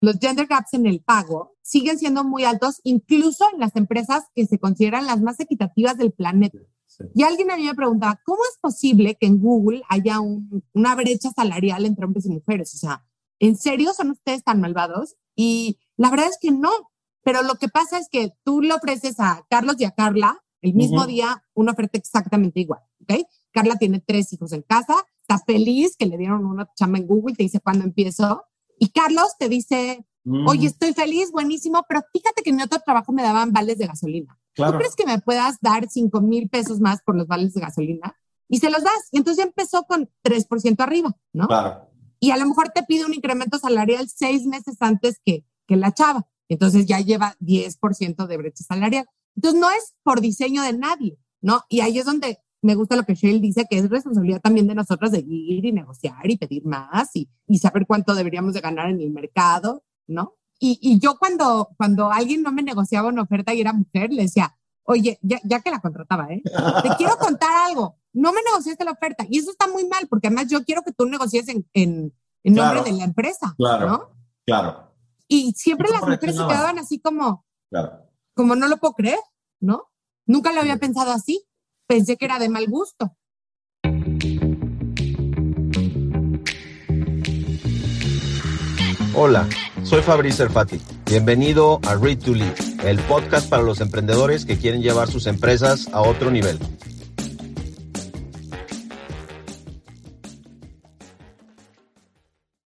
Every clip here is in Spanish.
los gender gaps en el pago siguen siendo muy altos, incluso en las empresas que se consideran las más equitativas del planeta. Y alguien a mí me preguntaba, ¿cómo es posible que en Google haya una brecha salarial entre hombres y mujeres? O sea, ¿en serio son ustedes tan malvados? Y la verdad es que no, pero lo que pasa es que tú le ofreces a Carlos y a Carla el mismo día una oferta exactamente igual, ¿ok? Carla tiene tres hijos en casa, está feliz que le dieron una chamba en Google, te dice cuándo empiezo, y Carlos te dice, oye, estoy feliz, buenísimo, pero fíjate que en otro trabajo me daban vales de gasolina. ¿Tú crees que me puedas dar 5 mil pesos más por los vales de gasolina? Y se los das. Y entonces ya empezó con 3% arriba, ¿no? Claro. Y a lo mejor te pide un incremento salarial seis meses antes que, que la chava. Entonces ya lleva 10% de brecha salarial. Entonces no es por diseño de nadie, ¿no? Y ahí es donde me gusta lo que Shell dice, que es responsabilidad también de nosotros de ir y negociar y pedir más y, y saber cuánto deberíamos de ganar en el mercado, ¿no? Y, y, yo cuando, cuando alguien no me negociaba una oferta y era mujer, le decía, oye, ya, ya que la contrataba, ¿eh? Te quiero contar algo, no me negociaste la oferta. Y eso está muy mal, porque además yo quiero que tú negocies en, en, en nombre de la empresa, claro, ¿no? Claro. Y siempre las mujeres se quedaban así como, claro. como no lo puedo creer, ¿no? Nunca lo había pensado así. Pensé que era de mal gusto. Hola, soy Fabrice Erfati. Bienvenido a Read to Lead, el podcast para los emprendedores que quieren llevar sus empresas a otro nivel.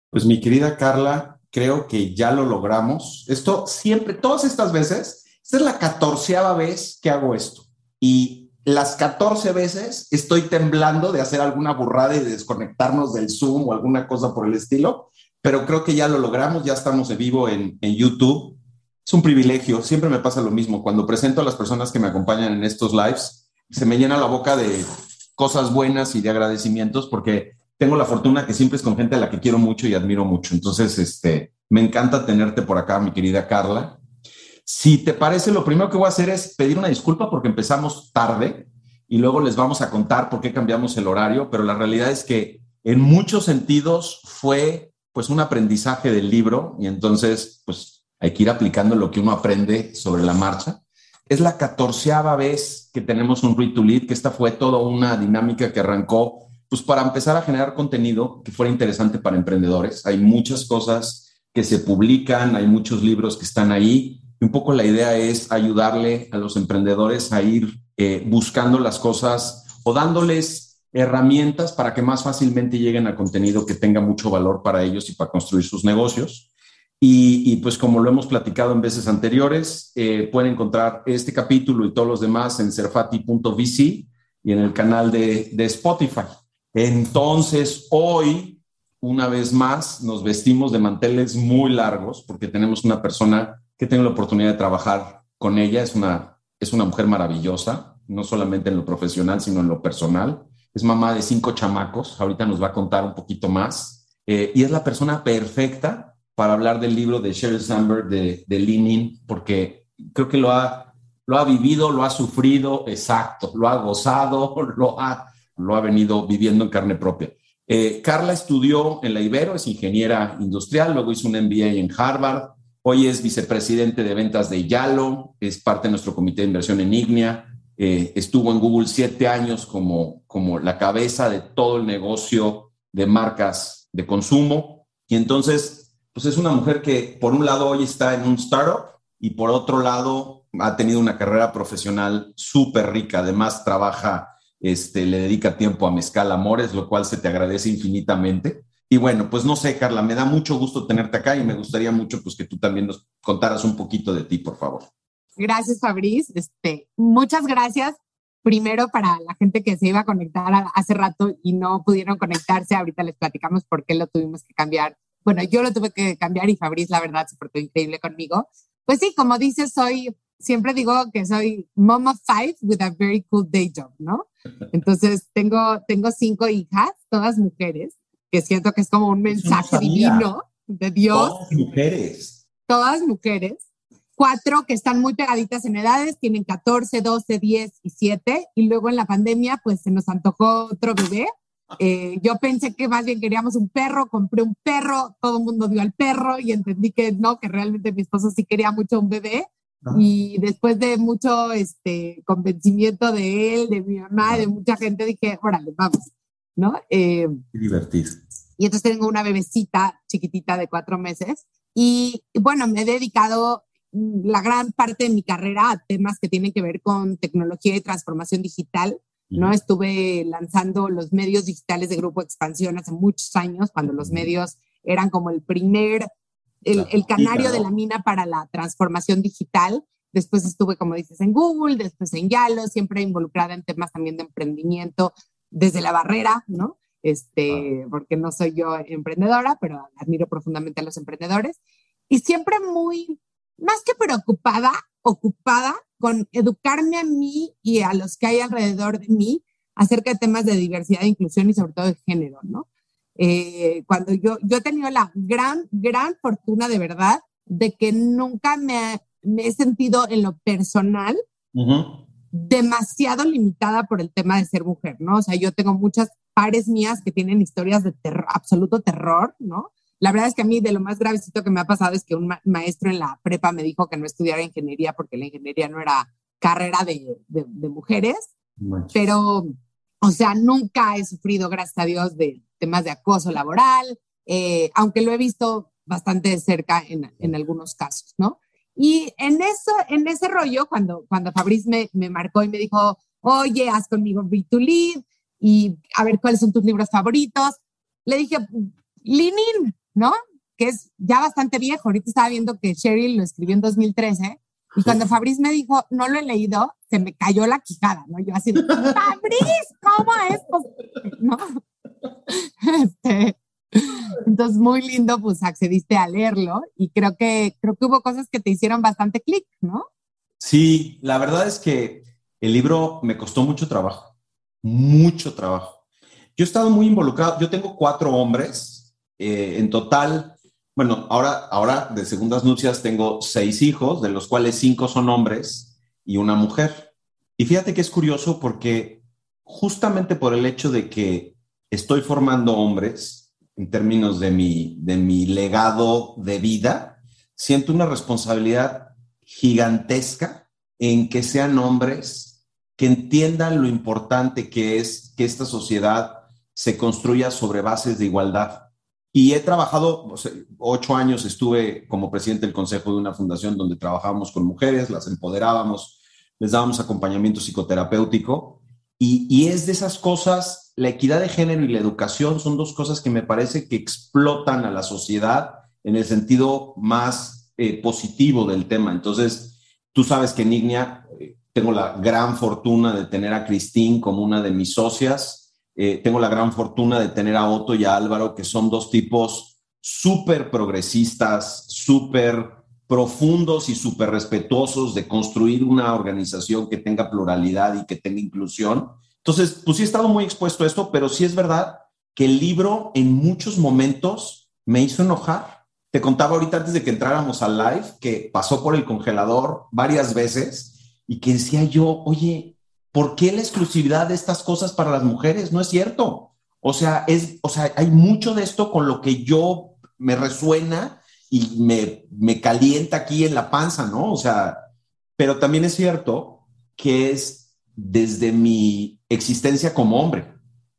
Pues mi querida Carla, creo que ya lo logramos. Esto siempre, todas estas veces, esta es la catorceava vez que hago esto. Y las 14 veces estoy temblando de hacer alguna burrada y de desconectarnos del Zoom o alguna cosa por el estilo, pero creo que ya lo logramos, ya estamos en vivo en, en YouTube. Es un privilegio, siempre me pasa lo mismo. Cuando presento a las personas que me acompañan en estos lives, se me llena la boca de cosas buenas y de agradecimientos porque tengo la fortuna que siempre es con gente a la que quiero mucho y admiro mucho. Entonces, este, me encanta tenerte por acá, mi querida Carla. Si te parece, lo primero que voy a hacer es pedir una disculpa porque empezamos tarde y luego les vamos a contar por qué cambiamos el horario, pero la realidad es que en muchos sentidos fue pues un aprendizaje del libro y entonces pues hay que ir aplicando lo que uno aprende sobre la marcha. Es la catorceava vez que tenemos un Read to Lead, que esta fue toda una dinámica que arrancó pues para empezar a generar contenido que fuera interesante para emprendedores. Hay muchas cosas que se publican, hay muchos libros que están ahí. Un poco la idea es ayudarle a los emprendedores a ir eh, buscando las cosas o dándoles herramientas para que más fácilmente lleguen a contenido que tenga mucho valor para ellos y para construir sus negocios. Y, pues como lo hemos platicado en veces anteriores, eh, pueden encontrar este capítulo y todos los demás en serfati.vc y en el canal de, de Spotify. Entonces, hoy, una vez más, nos vestimos de manteles muy largos porque tenemos una persona que tengo la oportunidad de trabajar con ella. Es una, es una mujer maravillosa, no solamente en lo profesional, sino en lo personal. Es mamá de cinco chamacos. Ahorita nos va a contar un poquito más. Eh, y es la persona perfecta para hablar del libro de Sheryl Sandberg de, de Lean porque creo que lo ha, lo ha vivido, lo ha sufrido, exacto, lo ha gozado, lo ha lo ha venido viviendo en carne propia. Eh, Carla estudió en la Ibero, es ingeniera industrial, luego hizo un MBA en Harvard, hoy es vicepresidente de ventas de Yalo, es parte de nuestro comité de inversión en Ignea, eh, estuvo en Google siete años como, como la cabeza de todo el negocio de marcas de consumo. Y entonces, pues es una mujer que por un lado hoy está en un startup y por otro lado ha tenido una carrera profesional súper rica, además trabaja este, le dedica tiempo a Mezcal Amores, lo cual se te agradece infinitamente. Y bueno, pues no sé, Carla, me da mucho gusto tenerte acá y me gustaría mucho pues que tú también nos contaras un poquito de ti, por favor. Gracias, Fabriz. Este, muchas gracias. Primero para la gente que se iba a conectar hace rato y no pudieron conectarse, ahorita les platicamos por qué lo tuvimos que cambiar. Bueno, yo lo tuve que cambiar y Fabriz, la verdad, se portó increíble conmigo. Pues sí, como dices, soy, siempre digo que soy mama five with a very cool day job, ¿no? Entonces, tengo, tengo cinco hijas, todas mujeres, que siento que es como un mensaje divino de Dios. Todas mujeres. Todas mujeres. Cuatro que están muy pegaditas en edades, tienen 14, 12, 10 y 7. Y luego en la pandemia, pues se nos antojó otro bebé. Eh, yo pensé que más bien queríamos un perro, compré un perro, todo el mundo dio al perro y entendí que no, que realmente mi esposo sí quería mucho un bebé. Y después de mucho este, convencimiento de él, de mi mamá, de mucha gente, dije, órale, vamos, ¿no? Eh, divertido. Y entonces tengo una bebecita chiquitita de cuatro meses. Y bueno, me he dedicado la gran parte de mi carrera a temas que tienen que ver con tecnología y transformación digital. ¿no? Estuve lanzando los medios digitales de Grupo Expansión hace muchos años, cuando los medios eran como el primer, el, el canario de la mina para la transformación digital. Después estuve, como dices, en Google, después en Yalo, siempre involucrada en temas también de emprendimiento desde la barrera, ¿no? Este, porque no soy yo emprendedora, pero admiro profundamente a los emprendedores. Y siempre muy, más que preocupada, ocupada con educarme a mí y a los que hay alrededor de mí acerca de temas de diversidad, e inclusión y sobre todo de género, ¿no? Eh, cuando yo, yo he tenido la gran, gran fortuna de verdad de que nunca me, me he sentido en lo personal demasiado limitada por el tema de ser mujer, ¿no? O sea, yo tengo muchas pares mías que tienen historias de absoluto terror, ¿no? La verdad es que a mí de lo más gravecito que me ha pasado es que un maestro en la prepa me dijo que no estudiara ingeniería porque la ingeniería no era carrera de, de, mujeres, pero, o sea, nunca he sufrido, gracias a Dios, de temas de acoso laboral, eh, aunque lo he visto bastante de cerca en, en, algunos casos, ¿no? Y en eso, en ese rollo, cuando, cuando Fabriz me, me marcó y me dijo, oye, haz conmigo Read to Lead y a ver cuáles son tus libros favoritos, le dije, Linin, ¿no? Que es ya bastante viejo. Ahorita estaba viendo que Sheryl lo escribió en 2013 y cuando Fabriz me dijo, no lo he leído, se me cayó la quijada, ¿no? Yo así, Fabriz, ¿cómo es? ¿No? Este, entonces, muy lindo, pues accediste a leerlo y creo que, creo que hubo cosas que te hicieron bastante clic, ¿no? Sí, la verdad es que el libro me costó mucho trabajo, mucho trabajo. Yo he estado muy involucrado, yo tengo cuatro hombres eh, en total, bueno, ahora, ahora de segundas nupcias tengo seis hijos, de los cuales cinco son hombres y una mujer. Y fíjate que es curioso porque justamente por el hecho de que estoy formando hombres en términos de mi, de mi legado de vida, siento una responsabilidad gigantesca en que sean hombres que entiendan lo importante que es que esta sociedad se construya sobre bases de igualdad. Y he trabajado, ocho años estuve como presidente del consejo de una fundación donde trabajábamos con mujeres, las empoderábamos, les dábamos acompañamiento psicoterapéutico. Y, es de esas cosas, la equidad de género y la educación son dos cosas que me parece que explotan a la sociedad en el sentido más eh, positivo del tema. Entonces, tú sabes que en Ignia eh, tengo la gran fortuna de tener a Cristín como una de mis socias eh, tengo la gran fortuna de tener a Otto y a Álvaro, que son dos tipos súper progresistas, súper profundos y súper respetuosos de construir una organización que tenga pluralidad y que tenga inclusión. Entonces, pues sí he estado muy expuesto a esto, pero sí es verdad que el libro en muchos momentos me hizo enojar. Te contaba ahorita antes de que entráramos al live que pasó por el congelador varias veces y que decía yo, oye, ¿por qué la exclusividad de estas cosas para las mujeres? No es cierto. O sea, es, o sea, hay mucho de esto con lo que yo me resuena y me, me calienta aquí en la panza, ¿no? O sea, pero también es cierto que es desde mi existencia como hombre.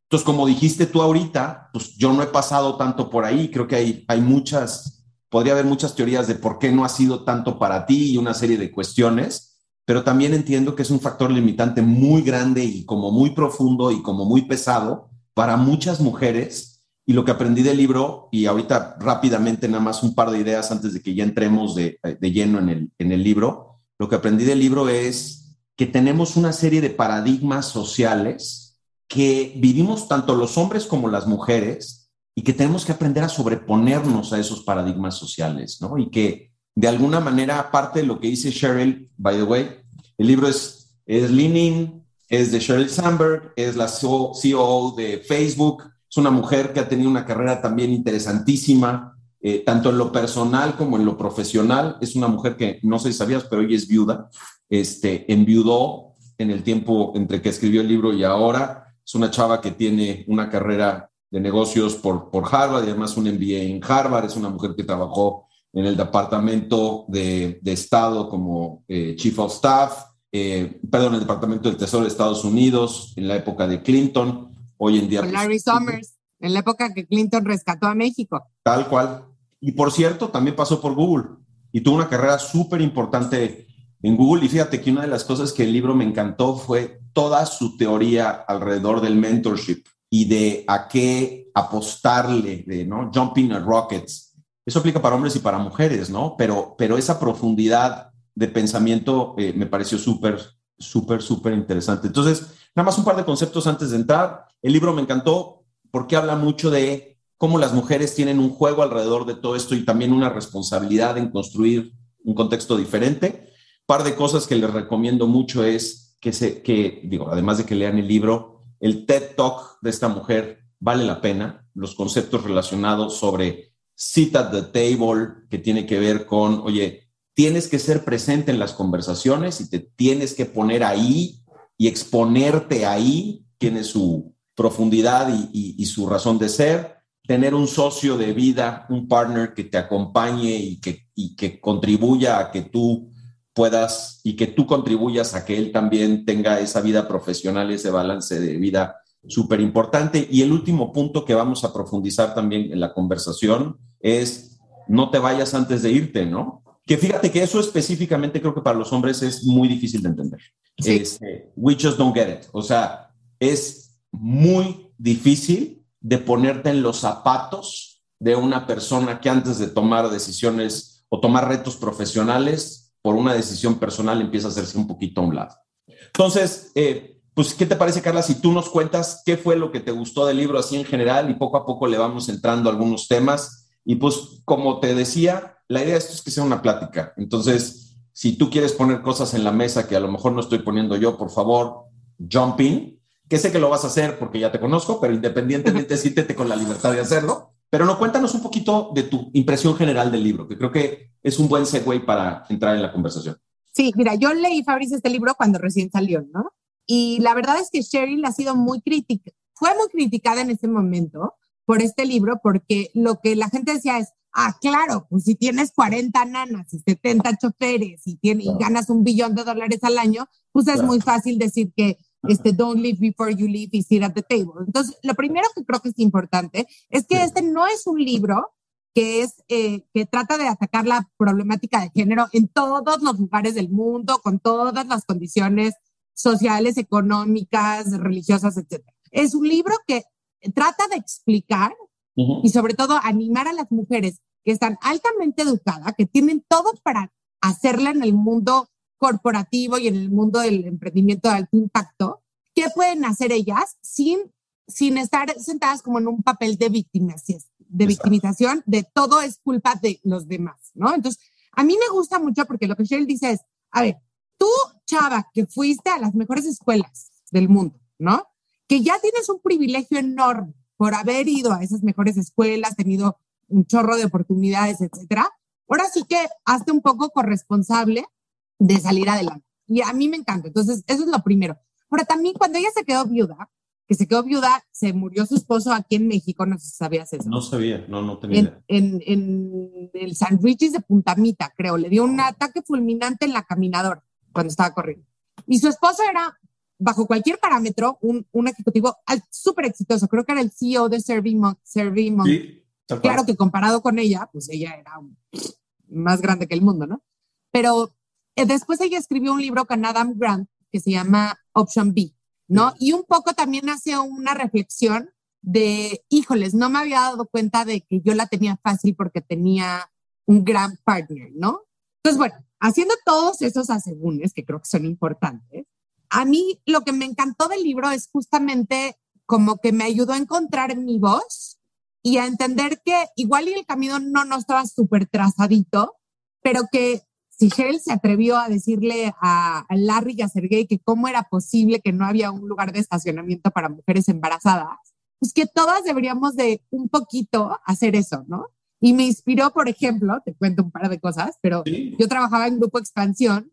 Entonces, como dijiste tú ahorita, pues yo no he pasado tanto por ahí. Creo que hay, hay muchas, podría haber muchas teorías de por qué no ha sido tanto para ti y una serie de cuestiones pero también entiendo que es un factor limitante muy grande y como muy profundo y como muy pesado para muchas mujeres. Y lo que aprendí del libro, y ahorita rápidamente nada más un par de ideas antes de que ya entremos de, lleno en el, en el libro, lo que aprendí del libro es que tenemos una serie de paradigmas sociales que vivimos tanto los hombres como las mujeres y que tenemos que aprender a sobreponernos a esos paradigmas sociales, ¿no? Y que de alguna manera, aparte de lo que dice Sheryl, by the way, el libro es, es Leaning, es de Sheryl Sandberg, es la CEO de Facebook, es una mujer que ha tenido una carrera también interesantísima, eh, tanto en lo personal como en lo profesional. Es una mujer que no sé si sabías, pero hoy es viuda. Este, enviudó en el tiempo entre que escribió el libro y ahora. es una chava que tiene una carrera de negocios por, por Harvard y además un MBA en Harvard, es una mujer que trabajó en el Departamento de, Estado como eh, Chief of Staff, eh, perdón, el Departamento del Tesoro de Estados Unidos en la época de Clinton, hoy en día... Con Larry Summers, en la época que Clinton rescató a México. Tal cual. Y por cierto, también pasó por Google y tuvo una carrera súper importante en Google. Y fíjate que una de las cosas que el libro me encantó fue toda su teoría alrededor del mentorship y de a qué apostarle, de ¿no? jumping a rockets. Eso aplica para hombres y para mujeres, ¿no? Pero, pero esa profundidad de pensamiento eh, me pareció súper, súper, súper interesante. Entonces, nada más un par de conceptos antes de entrar. El libro me encantó porque habla mucho de cómo las mujeres tienen un juego alrededor de todo esto y también una responsabilidad en construir un contexto diferente. Par de cosas que les recomiendo mucho es que, se, que, digo, además de que lean el libro, el TED Talk de esta mujer vale la pena. Los conceptos relacionados sobre sit at the table, que tiene que ver con, oye, tienes que ser presente en las conversaciones y te tienes que poner ahí y exponerte ahí, tiene su profundidad y, su razón de ser. Tener un socio de vida, un partner que te acompañe y que, y que contribuya a que tú puedas y que tú contribuyas a que él también tenga esa vida profesional, ese balance de vida súper importante. Y el último punto que vamos a profundizar también en la conversación es no te vayas antes de irte, ¿no? Que fíjate que eso específicamente creo que para los hombres es muy difícil de entender. Este, we just don't get it. O sea, es muy difícil de ponerte en los zapatos de una persona que antes de tomar decisiones o tomar retos profesionales por una decisión personal empieza a hacerse un poquito a un lado. Entonces, eh, pues, ¿qué te parece, Carla, si tú nos cuentas qué fue lo que te gustó del libro así en general y poco a poco le vamos entrando algunos temas? Y pues, como te decía, la idea de esto es que sea una plática. Entonces, si tú quieres poner cosas en la mesa que a lo mejor no estoy poniendo yo, por favor, jump in, que sé que lo vas a hacer porque ya te conozco, pero independientemente siéntete con la libertad de hacerlo. Pero no, cuéntanos un poquito de tu impresión general del libro, que creo que es un buen segue para entrar en la conversación. Sí, mira, yo leí, Fabrice, este libro cuando recién salió, ¿no? Y la verdad es que Sheryl ha sido muy crítica, fue muy criticada en ese momento por este libro, porque lo que la gente decía es, Ah, claro, pues si tienes 40 nanas y 70 choferes y, tiene, y ganas un billón de dólares al año, pues es muy fácil decir que este, don't live before you leave y sit at the table. Entonces, lo primero que creo que es importante es que este no es un libro que es eh, que trata de atacar la problemática de género en todos los lugares del mundo, con todas las condiciones sociales, económicas, religiosas, etc. Es un libro que trata de explicar y sobre todo animar a las mujeres que están altamente educadas, que tienen todo para hacerla en el mundo corporativo y en el mundo del emprendimiento de alto impacto, ¿qué pueden hacer ellas sin, sin estar sentadas como en un papel de victimización, de victimización, de todo es culpa de los demás, ¿no? Entonces, a mí me gusta mucho porque lo que Sheryl dice es, a ver, tú, chava, que fuiste a las mejores escuelas del mundo, ¿no? Que ya tienes un privilegio enorme, por haber ido a esas mejores escuelas, tenido un chorro de oportunidades, etcétera. Ahora sí que hazte un poco corresponsable de salir adelante. Y a mí me encanta. Entonces, eso es lo primero. Pero también cuando ella se quedó viuda, que se quedó viuda, se murió su esposo aquí en México, no sé si sabías eso. No sabía, no, no tenía idea. En, en, el San Luis de Puntamita, creo, le dio un ataque fulminante en la caminadora cuando estaba corriendo. Y su esposo era bajo cualquier parámetro, un, un ejecutivo súper exitoso. Creo que era el CEO de Servimon. Sí, claro que comparado con ella, pues ella era más grande que el mundo, ¿no? Pero después ella escribió un libro con Adam Grant que se llama Option B, ¿no? Y un poco también hace una reflexión de, híjoles, no me había dado cuenta de que yo la tenía fácil porque tenía un gran partner, ¿no? Entonces, bueno, haciendo todos esos asegúnes que creo que son importantes, a mí lo que me encantó del libro es justamente como que me ayudó a encontrar mi voz y a entender que igual y el camino no, no estaba súper trazadito, pero que si Hell se atrevió a decirle a, Larry y a Sergey que cómo era posible que no había un lugar de estacionamiento para mujeres embarazadas, pues que todas deberíamos de un poquito hacer eso, ¿no? Y me inspiró, por ejemplo, te cuento un par de cosas, pero yo trabajaba en Grupo Expansión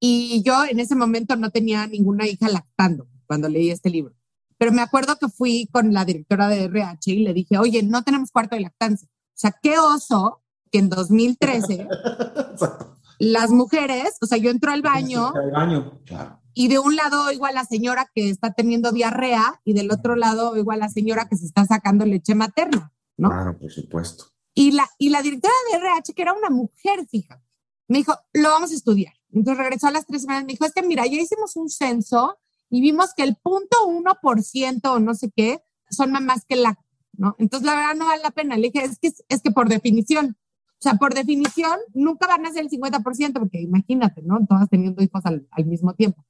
y yo en ese momento no tenía ninguna hija lactando cuando leí este libro. pero me acuerdo que fui con la directora de RH y le dije, oye, no tenemos cuarto de lactancia. O sea, qué oso que en 2013 las mujeres, o sea, yo entro al baño, Al baño, claro. y de un lado oigo a la señora que está teniendo diarrea y del otro lado oigo a la señora que se está sacando leche materna, ¿no? Claro, por supuesto. Y la, y la directora de RH, que era una mujer, fíjate, me dijo, lo vamos a estudiar. Entonces regresó a las tres semanas y me dijo, es que mira, ya hicimos un censo y vimos que el punto uno por ciento o no sé qué son mamás que la, ¿no? Entonces la verdad no vale la pena. Le dije, es que, es que por definición, sea, por definición, nunca van a ser el 50%, porque imagínate, ¿no? Todas teniendo hijos al, al mismo tiempo.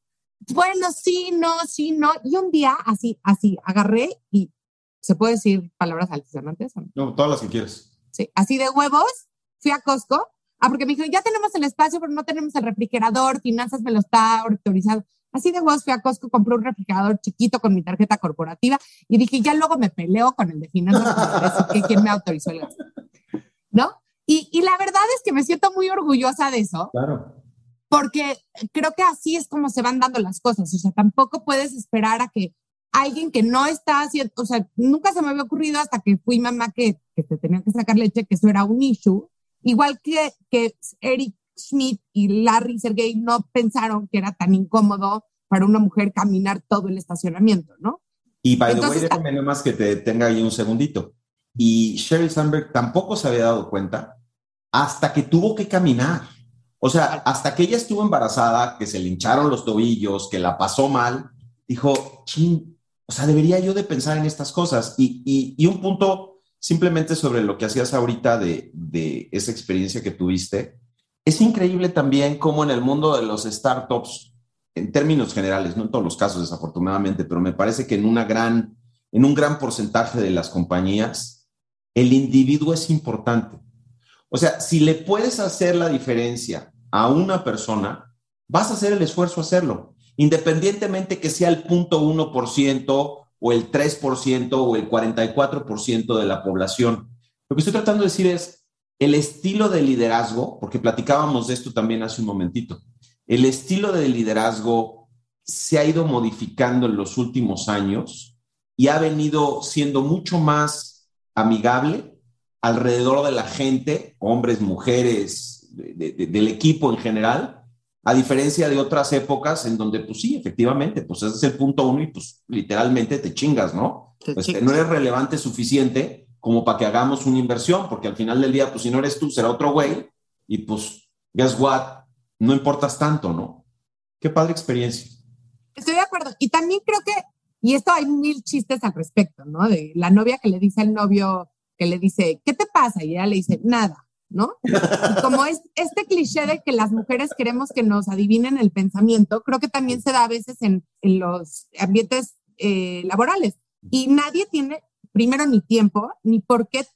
Bueno, sí, no, sí, no. Y un día, así, así, agarré y se puede decir palabras altisonantes. ¿o no? No, todas las que quieres. Sí, así de huevos, fui a Costco. Ah, porque me dijeron, ya tenemos el espacio, pero no tenemos el refrigerador, finanzas me lo está autorizado. Así de huevos fui a Costco, compré un refrigerador chiquito con mi tarjeta corporativa y dije, ya luego me peleo con el de finanzas que quién me autorizó el gasto. ¿No? Y, y la verdad es que me siento muy orgullosa de eso, Claro. porque creo que así es como se van dando las cosas. O sea, tampoco puedes esperar a que alguien que no está haciendo, o sea, nunca se me había ocurrido hasta que fui mamá que, que te tenía que sacar leche, que eso era un issue. Igual que, que Eric Schmidt y Larry Sergey no pensaron que era tan incómodo para una mujer caminar todo el estacionamiento, ¿no? Y by the Entonces, way, déjame nomás que te tenga ahí un segundito. Y Sheryl Sandberg tampoco se había dado cuenta hasta que tuvo que caminar. O sea, hasta que ella estuvo embarazada, que se le hincharon los tobillos, que la pasó mal, dijo, chin, o sea, debería yo de pensar en estas cosas. Y, y, y un punto simplemente sobre lo que hacías ahorita de, de esa experiencia que tuviste. Es increíble también cómo en el mundo de los startups, en términos generales, no en todos los casos desafortunadamente, pero me parece que en, una gran, en un gran porcentaje de las compañías, el individuo es importante. O sea, si le puedes hacer la diferencia a una persona, vas a hacer el esfuerzo a hacerlo, independientemente que sea el 0.1% o el 3% o el 44% de la población. Lo que estoy tratando de decir es el estilo de liderazgo, porque platicábamos de esto también hace un momentito, el estilo de liderazgo se ha ido modificando en los últimos años y ha venido siendo mucho más amigable alrededor de la gente, hombres, mujeres, de, de, del equipo en general, a diferencia de otras épocas en donde, pues sí, efectivamente, pues ese es el punto uno y pues literalmente te chingas, ¿no? Te Pues, chingas. no eres relevante suficiente como para que hagamos una inversión, porque al final del día, pues si no eres tú, será otro güey y pues, guess what, no importas tanto, ¿no? Qué padre experiencia. Estoy de acuerdo. Y también creo que, y esto hay mil chistes al respecto, ¿no? De la novia que le dice al novio, que le dice, ¿qué te pasa? Y ella le dice, nada, ¿no? Y como es este cliché de que las mujeres queremos que nos adivinen el pensamiento, creo que también se da a veces en, en los ambientes eh, laborales. Y nadie tiene, primero, ni tiempo, ni por qué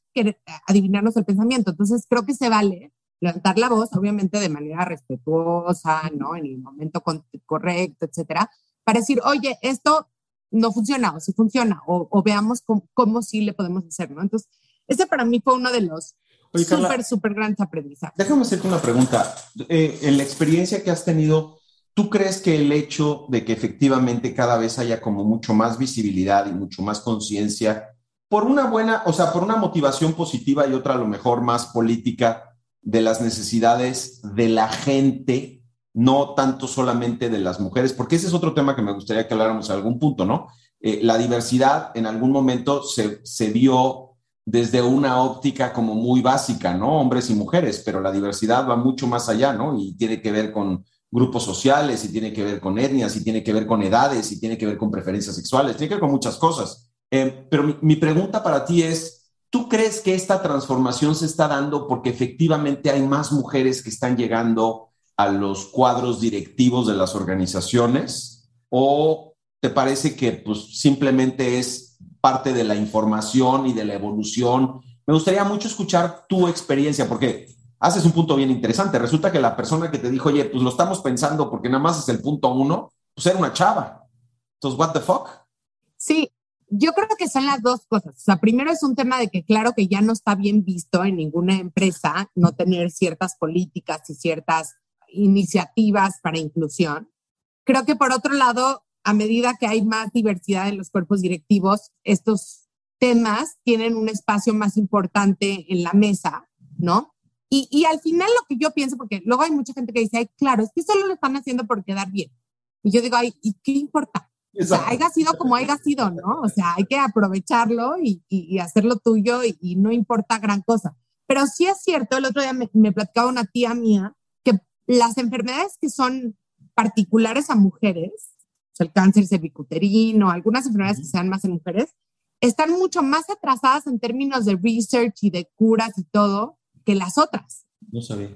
adivinarnos el pensamiento. Entonces, creo que se vale levantar la voz, obviamente de manera respetuosa, ¿no? En el momento correcto, etcétera, para decir, oye, esto no funciona, o sí funciona, o, o veamos cómo, cómo sí le podemos hacer, ¿no? Entonces, ese para mí fue uno de los súper, súper grandes aprendizajes. Déjame hacerte una pregunta. Eh, en la experiencia que has tenido, ¿tú crees que el hecho de que efectivamente cada vez haya como mucho más visibilidad y mucho más conciencia, por una buena, o sea, por una motivación positiva y otra a lo mejor más política de las necesidades de la gente, no tanto solamente de las mujeres, porque ese es otro tema que me gustaría que habláramos a algún punto, ¿no? Eh, la diversidad en algún momento se, se vio desde una óptica como muy básica, ¿no? Hombres y mujeres, pero la diversidad va mucho más allá, ¿no? Y tiene que ver con grupos sociales, y tiene que ver con etnias, y tiene que ver con edades, y tiene que ver con preferencias sexuales, tiene que ver con muchas cosas. Eh, pero mi, mi pregunta para ti es, ¿tú crees que esta transformación se está dando porque efectivamente hay más mujeres que están llegando a los cuadros directivos de las organizaciones? ¿O te parece que pues simplemente es parte de la información y de la evolución. Me gustaría mucho escuchar tu experiencia, porque haces un punto bien interesante. Resulta que la persona que te dijo, oye, pues lo estamos pensando porque nada más es el punto uno, pues era una chava. Entonces, ¿what the fuck? Sí, yo creo que son las dos cosas. O sea, primero es un tema de que claro que ya no está bien visto en ninguna empresa no tener ciertas políticas y ciertas iniciativas para inclusión. Creo que por otro lado a medida que hay más diversidad en los cuerpos directivos, estos temas tienen un espacio más importante en la mesa, ¿no? Y, y, al final lo que yo pienso, porque luego hay mucha gente que dice, ay, claro, es que solo lo están haciendo por quedar bien. Y yo digo, ay, ¿y qué importa? O sea, haya sido como haya sido, ¿no? O sea, hay que aprovecharlo y, y, hacerlo tuyo y, no importa gran cosa. Pero sí es cierto, el otro día me, me platicaba una tía mía las enfermedades que son particulares a mujeres, el cáncer cervicuterino, algunas enfermedades que sean más en mujeres, están mucho más atrasadas en términos de research y de curas y todo que las otras. No sabía.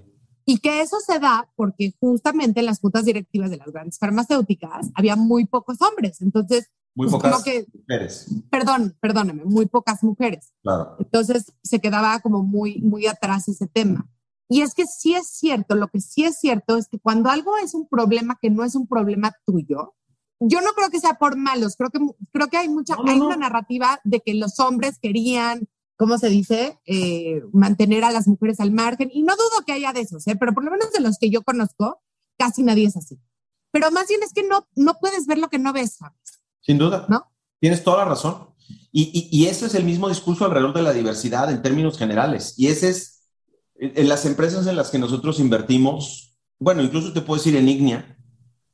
Y que eso se da porque justamente en las juntas directivas de las grandes farmacéuticas había muy pocos hombres. Entonces, muy pues, pocas mujeres. Perdón, perdóneme, muy pocas mujeres. Claro. Entonces se quedaba como muy, muy atrás ese tema. Y es que sí es cierto, lo que sí es cierto es que cuando algo es un problema que no es un problema tuyo, yo no creo que sea por malos, creo que, creo que hay mucha, hay una narrativa de que los hombres querían, ¿cómo se dice?, eh, mantener a las mujeres al margen. Y no dudo que haya de esos, ¿eh? pero por lo menos de los que yo conozco, casi nadie es así. Pero más bien es que no, no puedes ver lo que no ves, ¿sabes? Sin duda. ¿No? Tienes toda la razón. Y, y, y ese es el mismo discurso alrededor de la diversidad en términos generales. Y ese es, en las empresas en las que nosotros invertimos, bueno, incluso te puedo decir en Ignia,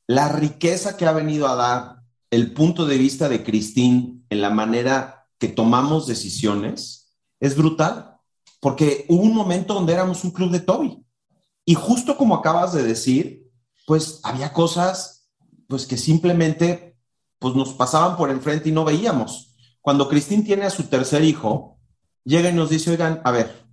la riqueza que ha venido a dar el punto de vista de Cristín en la manera que tomamos decisiones es brutal, porque hubo un momento donde éramos un club de Toby. Y justo como acabas de decir, pues había cosas pues que simplemente pues nos pasaban por enfrente y no veíamos. Cuando Cristín tiene a su tercer hijo, llega y nos dice, oigan, a ver,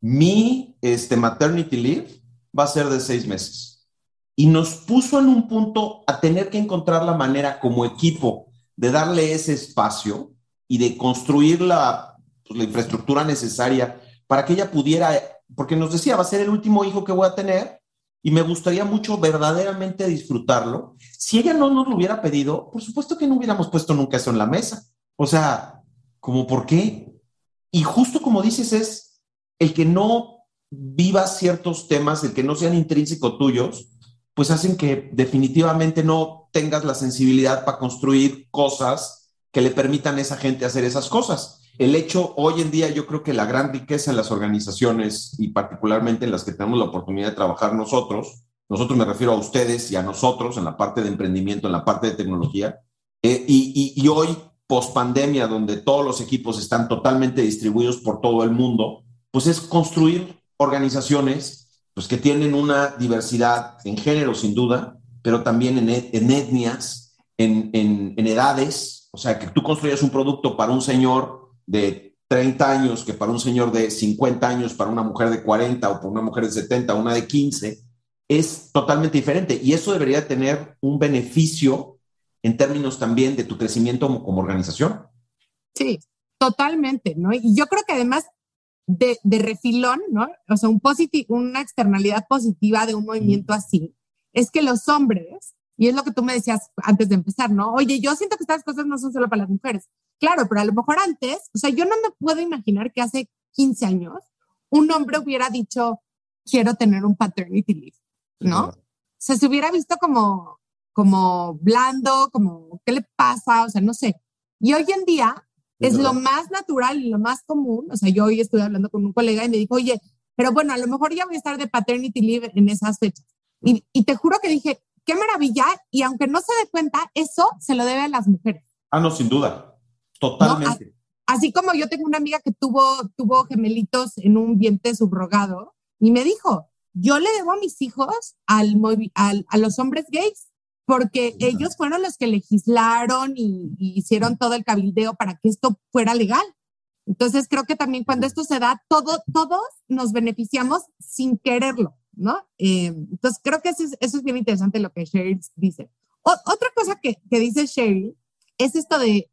mi este, maternity leave va a ser de seis meses y nos puso en un punto a tener que encontrar la manera como equipo de darle ese espacio y de construir la, pues, la infraestructura necesaria para que ella pudiera, porque nos decía, va a ser el último hijo que voy a tener y me gustaría mucho verdaderamente disfrutarlo. Si ella no nos lo hubiera pedido, por supuesto que no hubiéramos puesto nunca eso en la mesa. O sea, como por qué? Y justo como dices es el que no viva ciertos temas, el que no sean intrínsecos tuyos, pues hacen que definitivamente no tengas la sensibilidad para construir cosas que le permitan a esa gente hacer esas cosas. El hecho, hoy en día, yo creo que la gran riqueza en las organizaciones y particularmente en las que tenemos la oportunidad de trabajar nosotros, nosotros me refiero a ustedes y a nosotros en la parte de emprendimiento, en la parte de tecnología, eh, y, y, y hoy, post pandemia, donde todos los equipos están totalmente distribuidos por todo el mundo, pues es construir organizaciones pues que tienen una diversidad en género sin duda, pero también en, etnias, en, en, edades, o sea, que tú construyas un producto para un señor de 30 años que para un señor de 50 años, para una mujer de 40 o para una mujer de 70, una de 15, es totalmente diferente. Y eso debería tener un beneficio en términos también de tu crecimiento como, como organización. Sí, totalmente, ¿no? Y yo creo que además de, de refilón, ¿no? O sea, un una externalidad positiva de un movimiento así, es que los hombres, y es lo que tú me decías antes de empezar, ¿no? Oye, yo siento que estas cosas no son solo para las mujeres. Claro, pero a lo mejor antes, o sea, yo no me puedo imaginar que hace 15 años un hombre hubiera dicho, quiero tener un paternity leave, ¿no? O sea, se hubiera visto como, como blando, como, ¿qué le pasa? O sea, no sé. Y hoy en día es lo más natural y lo más común. O sea, yo hoy estuve hablando con un colega y me dijo, oye, pero bueno, a lo mejor ya voy a estar de paternity leave en esas fechas. Y, y te juro que dije, qué maravilla. Y aunque no se dé cuenta, eso se lo debe a las mujeres. Ah, no, sin duda. Totalmente. Así como yo tengo una amiga que tuvo, tuvo gemelitos en un vientre subrogado y me dijo, yo le debo a mis hijos al, al, a los hombres gays porque ellos fueron los que legislaron y, hicieron todo el cabildeo para que esto fuera legal. Entonces creo que también cuando esto se da, todo, todos nos beneficiamos sin quererlo, ¿no? Eh, entonces creo que eso es, eso es, bien interesante lo que Sherry dice. otra cosa que, que dice Sherry es esto de,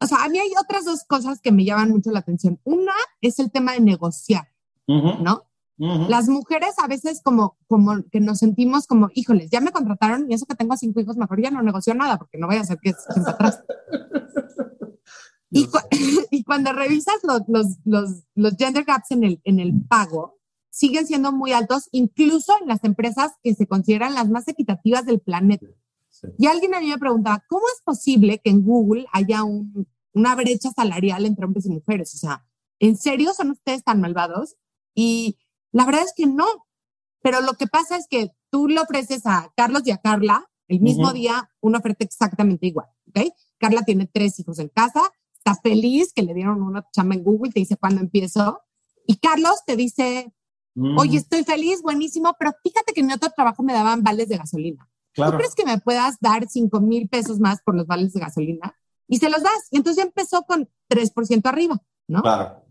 o sea, a mí hay otras dos cosas que me llaman mucho la atención. Una es el tema de negociar, ¿no? Las mujeres a veces como, como que nos sentimos como, híjoles, ya me contrataron y eso que tengo cinco hijos, mejor ya no negocio nada porque no vaya a ser que se atrás. y, y, cuando revisas los, los, los, los, gender gaps en el, en el pago, siguen siendo muy altos, incluso en las empresas que se consideran las más equitativas del planeta. Y alguien a mí me preguntaba, ¿cómo es posible que en Google haya una brecha salarial entre hombres y mujeres? O sea, ¿en serio son ustedes tan malvados? Y la verdad es que no. Pero lo que pasa es que tú le ofreces a Carlos y a Carla el mismo día una oferta exactamente igual, ¿ok? Carla tiene tres hijos en casa, está feliz que le dieron una chamba en Google, te dice cuándo empiezo. Y Carlos te dice, oye, estoy feliz, buenísimo, pero fíjate que en otro trabajo me daban vales de gasolina. ¿Tú crees que me puedas dar 5 mil pesos más por los vales de gasolina? Y se los das. Y entonces ya empezó con 3% arriba, ¿no? Claro.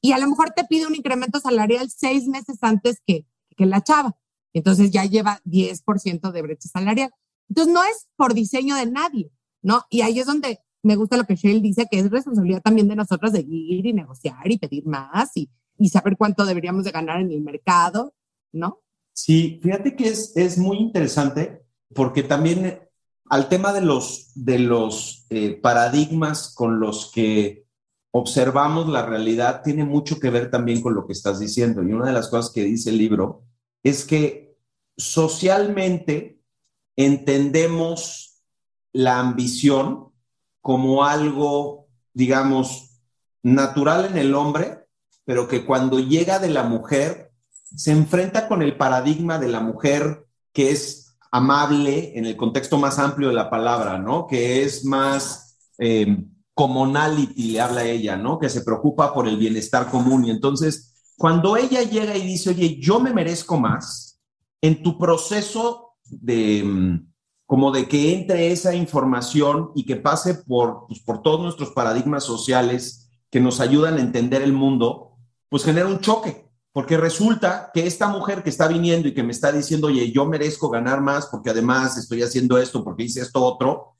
Y a lo mejor te pide un incremento salarial seis meses antes que, que la chava. Entonces ya lleva 10% de brecha salarial. Entonces no es por diseño de nadie, ¿no? Y ahí es donde me gusta lo que Shell dice, que es responsabilidad también de nosotros de ir y negociar y pedir más y, y saber cuánto deberíamos de ganar en el mercado, ¿no? Sí, fíjate que es, es muy interesante porque también al tema de los, de los eh, paradigmas con los que observamos la realidad tiene mucho que ver también con lo que estás diciendo. Y una de las cosas que dice el libro es que socialmente entendemos la ambición como algo, digamos, natural en el hombre, pero que cuando llega de la mujer se enfrenta con el paradigma de la mujer que es amable en el contexto más amplio de la palabra, ¿no? Que es más eh, commonality, le habla ella, ¿no? Que se preocupa por el bienestar común. Y entonces, cuando ella llega y dice, oye, yo me merezco más, en tu proceso de, mm, como de que entre esa información y que pase por, pues, por todos nuestros paradigmas sociales que nos ayudan a entender el mundo, pues genera un choque porque resulta que esta mujer que está viniendo y que me está diciendo, oye, yo merezco ganar más porque además estoy haciendo esto, porque hice esto otro,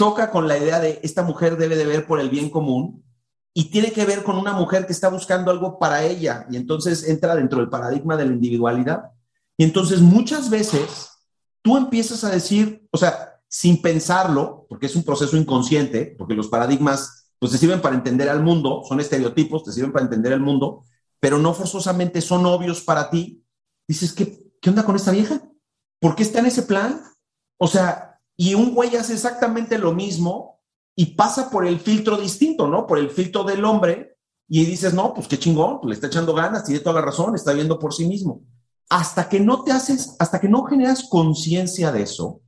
choca con la idea de esta mujer debe de ver por el bien común y tiene que ver con una mujer que está buscando algo para ella y entonces entra dentro del paradigma de la individualidad. Y entonces muchas veces tú empiezas a decir, o sea, sin pensarlo, porque es un proceso inconsciente, porque los paradigmas pues te sirven para entender al mundo, son estereotipos, te sirven para entender el mundo, pero no forzosamente son obvios para ti, dices, ¿qué, qué onda con esta vieja? ¿Por qué está en ese plan? O sea, y un güey hace exactamente lo mismo y pasa por el filtro distinto, ¿no? Por el filtro del hombre y dices, no, pues qué chingón, pues le está echando ganas, tiene toda la razón, está viendo por sí mismo. Hasta que no te haces, hasta que no generas conciencia de eso,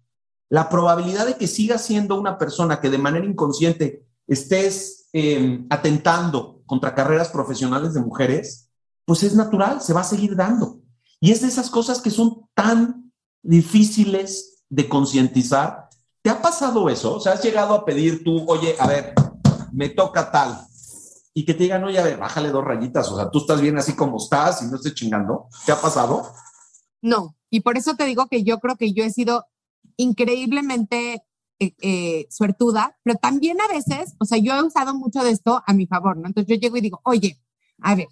la probabilidad de que sigas siendo una persona que de manera inconsciente estés eh, atentando contra carreras profesionales de mujeres, pues es natural, se va a seguir dando. Y es de esas cosas que son tan difíciles de concientizar. ¿Te ha pasado eso? O sea, has llegado a pedir tú, oye, a ver, me toca tal. Y que te digan, oye, a ver, bájale dos rayitas. O sea, tú estás bien así como estás y no estés chingando. ¿Te ha pasado? No. Y por eso te digo que yo creo que yo he sido increíblemente eh, eh, suertuda, pero también a veces, o sea, yo he usado mucho de esto a mi favor, ¿no? Entonces yo llego y digo, oye, a ver,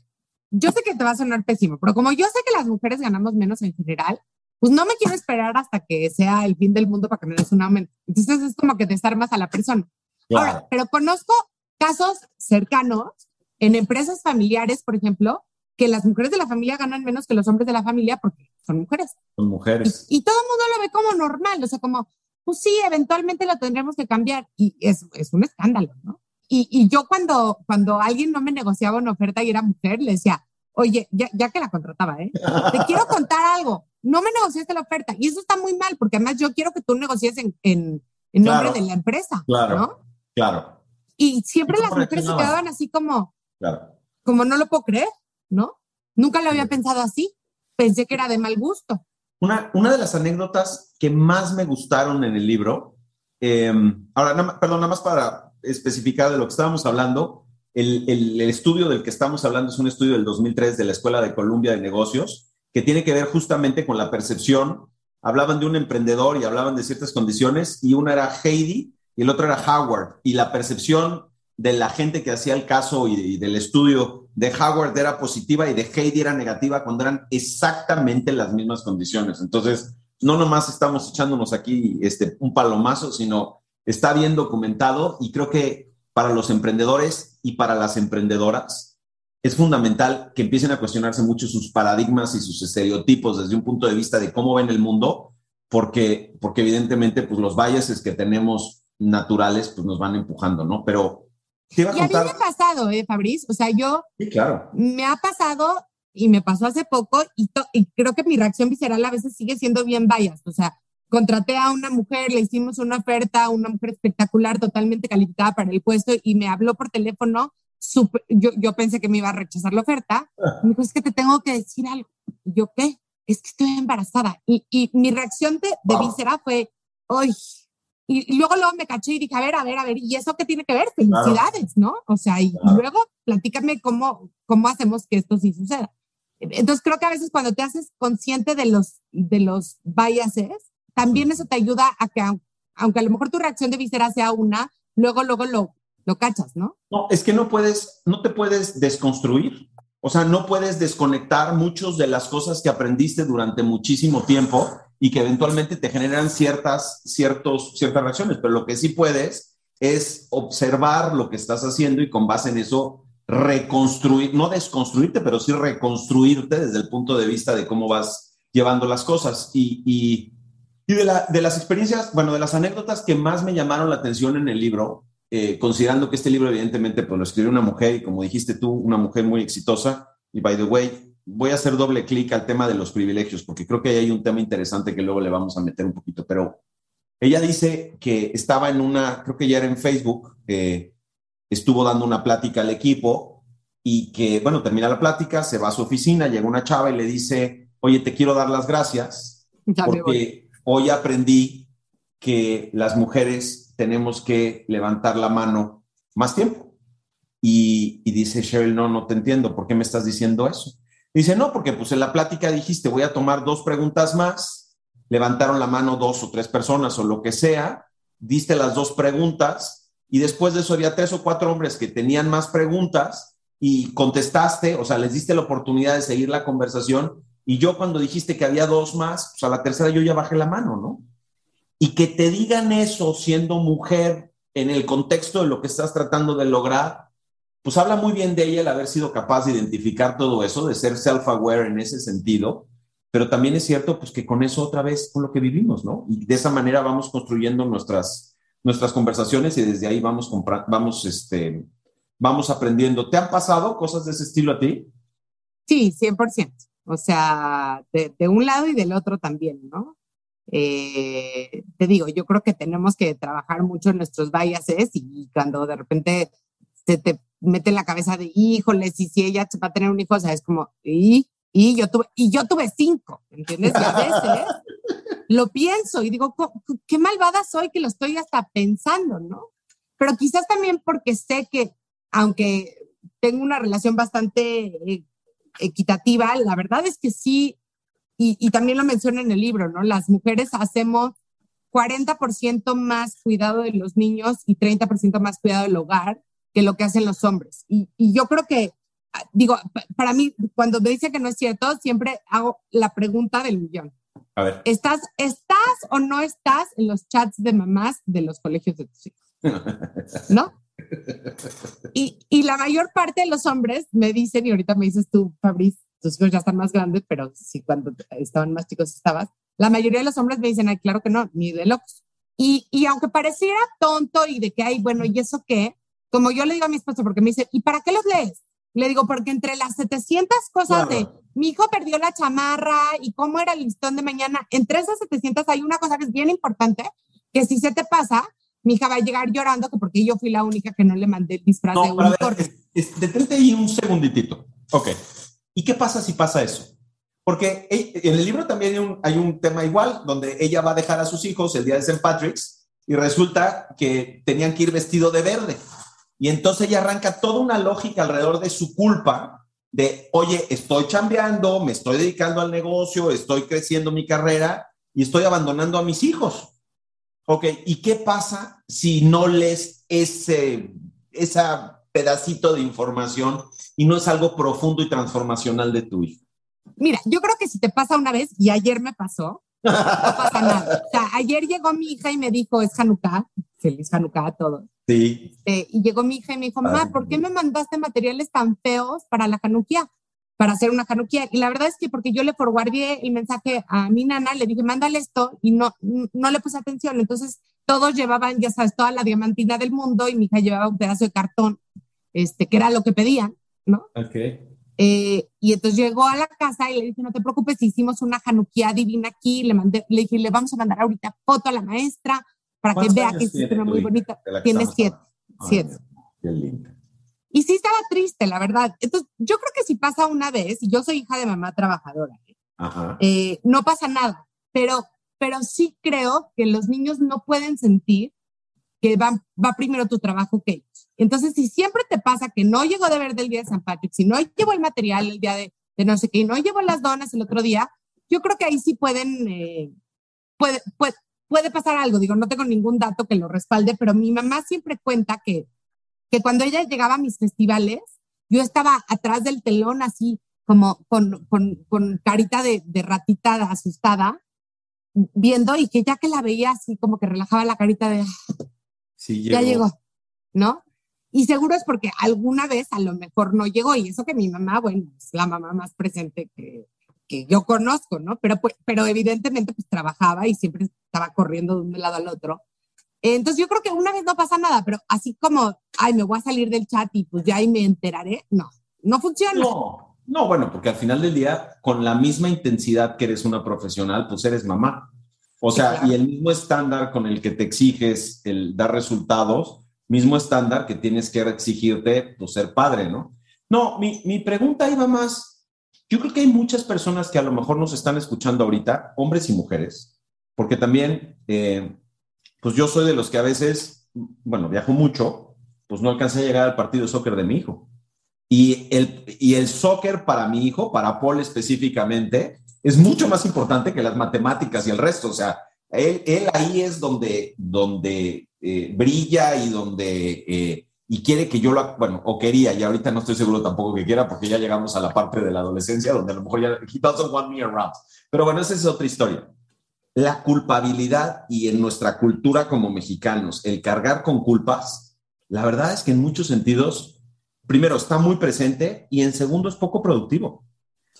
yo sé que te va a sonar pésimo, pero como yo sé que las mujeres ganamos menos en general, pues no me quiero esperar hasta que sea el fin del mundo para que me des un aumento. Entonces es como que desarmas a la persona. Ahora, pero conozco casos cercanos en empresas familiares, por ejemplo, que las mujeres de la familia ganan menos que los hombres de la familia porque son mujeres. Son mujeres. Y, y todo el mundo lo ve como normal, o sea, como, pues sí, eventualmente lo tendremos que cambiar y es, es un escándalo, ¿no? Y, y, yo cuando, cuando alguien no me negociaba una oferta y era mujer, le decía, oye, ya, ya que la contrataba, ¿eh? Te quiero contar algo, no me negociaste la oferta y eso está muy mal porque además yo quiero que tú negocies en, en, en nombre de la empresa, claro, ¿no? Claro. Y siempre las mujeres se quedaban así como, claro. como no lo puedo creer, ¿no? Nunca lo había pensado así, pensé que era de mal gusto. Una, una de las anécdotas que más me gustaron en el libro, eh, ahora, perdón, nada más para especificar de lo que estábamos hablando, el, el, el, estudio del que estamos hablando es un estudio del 2003 de la Escuela de Columbia de Negocios, que tiene que ver justamente con la percepción. Hablaban de un emprendedor y hablaban de ciertas condiciones, y una era Heidi y el otro era Howard, y la percepción de la gente que hacía el caso y, del estudio de Howard era positiva y de Heidi era negativa cuando eran exactamente las mismas condiciones. Entonces, no nomás estamos echándonos aquí este, un palomazo, sino está bien documentado y creo que para los emprendedores y para las emprendedoras es fundamental que empiecen a cuestionarse mucho sus paradigmas y sus estereotipos desde un punto de vista de cómo ven el mundo, porque, porque evidentemente pues los biases que tenemos naturales pues nos van empujando, ¿no? Pero y a mí me ha pasado, ¿eh, Fabriz? O sea, yo... Sí, claro. Me ha pasado y me pasó hace poco y, y creo que mi reacción visceral a veces sigue siendo bien biased. O sea, contraté a una mujer, le hicimos una oferta, una mujer espectacular, totalmente calificada para el puesto y me habló por teléfono. Yo, yo pensé que me iba a rechazar la oferta. Me dijo, es que te tengo que decir algo. yo, ¿qué? Es que estoy embarazada. Y, y mi reacción de, de víscera fue, ¡ay! Y, luego, luego me caché y dije, a ver, a ver, a ver, ¿y eso qué tiene que ver? Felicidades, ¿no? O sea, y, luego platícame cómo, cómo hacemos que esto sí suceda. Entonces, creo que a veces cuando te haces consciente de los, de los biases, también eso te ayuda a que, aunque a lo mejor tu reacción de visera sea una, luego, luego lo, lo cachas, ¿no? No, es que no puedes, no te puedes desconstruir. O sea, no puedes desconectar muchas de las cosas que aprendiste durante muchísimo tiempo y que eventualmente te generan ciertas, ciertos, ciertas reacciones, pero lo que sí puedes es observar lo que estás haciendo y con base en eso reconstruir, no desconstruirte, pero sí reconstruirte desde el punto de vista de cómo vas llevando las cosas. Y, y, y de, la, de, las experiencias, bueno, de las anécdotas que más me llamaron la atención en el libro, eh, considerando que este libro evidentemente pues, lo escribió una mujer y como dijiste tú, una mujer muy exitosa, y by the way, voy a hacer doble clic al tema de los privilegios, porque creo que ahí hay un tema interesante que luego le vamos a meter un poquito, pero ella dice que estaba en una, creo que ya era en Facebook, estuvo dando una plática al equipo y que, bueno, termina la plática, se va a su oficina, llega una chava y le dice, oye, te quiero dar las gracias porque hoy aprendí que las mujeres tenemos que levantar la mano más tiempo. Y, dice Cheryl, no, no te entiendo, ¿por qué me estás diciendo eso? Dice, no, porque pues en la plática dijiste, voy a tomar dos preguntas más, levantaron la mano dos o tres personas o lo que sea, diste las dos preguntas y después de eso había tres o cuatro hombres que tenían más preguntas y contestaste, o sea, les diste la oportunidad de seguir la conversación y yo cuando dijiste que había dos más, pues a la tercera yo ya bajé la mano, ¿no? Y que te digan eso siendo mujer en el contexto de lo que estás tratando de lograr, pues habla muy bien de ella el haber sido capaz de identificar todo eso, de ser self-aware en ese sentido, pero también es cierto pues que con eso otra vez con lo que vivimos, ¿no? Y de esa manera vamos construyendo nuestras, nuestras conversaciones y desde ahí vamos, vamos, este, vamos aprendiendo. ¿Te han pasado cosas de ese estilo a ti? Sí, 100%. O sea, de, de un lado y del otro también, ¿no? Eh, te digo, yo creo que tenemos que trabajar mucho en nuestros biases y cuando de repente se te mete en la cabeza de, híjoles, y si ella va a tener un hijo, o sea, es como, y, y yo tuve, y yo tuve cinco, ¿entiendes? Y a veces lo pienso y digo, qué malvada soy que lo estoy hasta pensando, ¿no? Pero quizás también porque sé que, aunque tengo una relación bastante eh, equitativa, la verdad es que sí, y, y también lo menciono en el libro, ¿no? Las mujeres hacemos 40% más cuidado de los niños y 30% más cuidado del hogar que lo que hacen los hombres. Y, y yo creo que, ah, digo, para mí, cuando me dice que no es cierto, siempre hago la pregunta del millón. A ver. ¿Estás, ¿Estás o no estás en los chats de mamás de los colegios de tus hijos? ¿No? Y, y, la mayor parte de los hombres me dicen, y ahorita me dices tú, Fabriz, tus hijos ya están más grandes, pero sí, cuando estaban más chicos estabas, la mayoría de los hombres me dicen, ay, claro que no, ni de locos. Y, y aunque pareciera tonto y de que, hay, bueno, ¿y eso qué? como yo le digo a mi esposo, porque me dice, ¿y para qué los lees? Le digo, porque entre las 700 cosas de mi hijo perdió la chamarra y cómo era el listón de mañana, entre esas 700 hay una cosa que es bien importante, que si se te pasa, mi hija va a llegar llorando que porque yo fui la única que no le mandé el disfraz de un Detente ahí un segunditito. Ok. ¿Y qué pasa si pasa eso? Porque en el libro también hay un, tema igual, donde ella va a dejar a sus hijos el día de St. Patrick's y resulta que tenían que ir vestido de verde. Y entonces ella arranca toda una lógica alrededor de su culpa, de, oye, estoy chambeando, me estoy dedicando al negocio, estoy creciendo mi carrera y estoy abandonando a mis hijos. Ok, ¿y qué pasa si no lees ese esa pedacito de información y no es algo profundo y transformacional de tu hijo? Mira, yo creo que si te pasa una vez, y ayer me pasó, no pasa nada. O sea, ayer llegó mi hija y me dijo, es Hanukkah, feliz Hanukkah a todos. Sí. Este, y llegó mi hija y me dijo, mamá, ¿por qué me mandaste materiales tan feos para la canuquia? para hacer una januquía. Y la verdad es que porque yo le forwardé el mensaje a mi nana, le dije, mándale esto y no, no le puse atención. Entonces todos llevaban, ya sabes, toda la diamantina del mundo y mi hija llevaba un pedazo de cartón, este, que era lo que pedían, ¿no? Ok. Eh, y entonces llegó a la casa y le dije, no te preocupes, hicimos una januquía divina aquí, le mandé, le dije, le vamos a mandar ahorita foto a la maestra para que vea que es una muy bonita. Tiene siete, siete. Qué lindo. Y sí estaba triste, la verdad. Entonces, yo creo que si pasa una vez, y yo soy hija de mamá trabajadora, ¿eh? Eh, no pasa nada, pero, pero sí creo que los niños no pueden sentir que va, va primero tu trabajo que ellos. Entonces, si siempre te pasa que no llegó de ver del día de San Patrick, si no llevo el material el día de, de no sé qué, y no llevo las donas el otro día, yo creo que ahí sí pueden, eh, puede, puede, puede pasar algo. Digo, no tengo ningún dato que lo respalde, pero mi mamá siempre cuenta que que cuando ella llegaba a mis festivales, yo estaba atrás del telón así como con, con, con carita de, de, ratita asustada, viendo y que ya que la veía así como que relajaba la carita de, sí, ya llegó, ¿no? Y seguro es porque alguna vez a lo mejor no llegó y eso que mi mamá, bueno, es la mamá más presente que, que yo conozco, ¿no? Pero, pues, pero evidentemente pues trabajaba y siempre estaba corriendo de un lado al otro. Entonces yo creo que una vez no pasa nada, pero así como, ay, me voy a salir del chat y pues ya ahí me enteraré, no, no funciona. No, no, bueno, porque al final del día, con la misma intensidad que eres una profesional, pues eres mamá. O sea, y el mismo estándar con el que te exiges el dar resultados, mismo estándar que tienes que exigirte, pues ser padre, ¿no? No, mi, mi pregunta iba más, yo creo que hay muchas personas que a lo mejor nos están escuchando ahorita, hombres y mujeres, porque también... Eh, pues yo soy de los que a veces, bueno, viajo mucho, pues no alcancé a llegar al partido de soccer de mi hijo. Y el, y el soccer para mi hijo, para Paul específicamente, es mucho más importante que las matemáticas y el resto. O sea, él, ahí es donde, donde eh, brilla y donde... Eh, y quiere que yo lo, bueno, o quería, y ahorita no estoy seguro tampoco que quiera, porque ya llegamos a la parte de la adolescencia donde a lo mejor ya, he doesn't want me around. Pero bueno, esa es otra historia la culpabilidad y en nuestra cultura como mexicanos, el cargar con culpas, la verdad es que en muchos sentidos, primero, está muy presente y en segundo es poco productivo.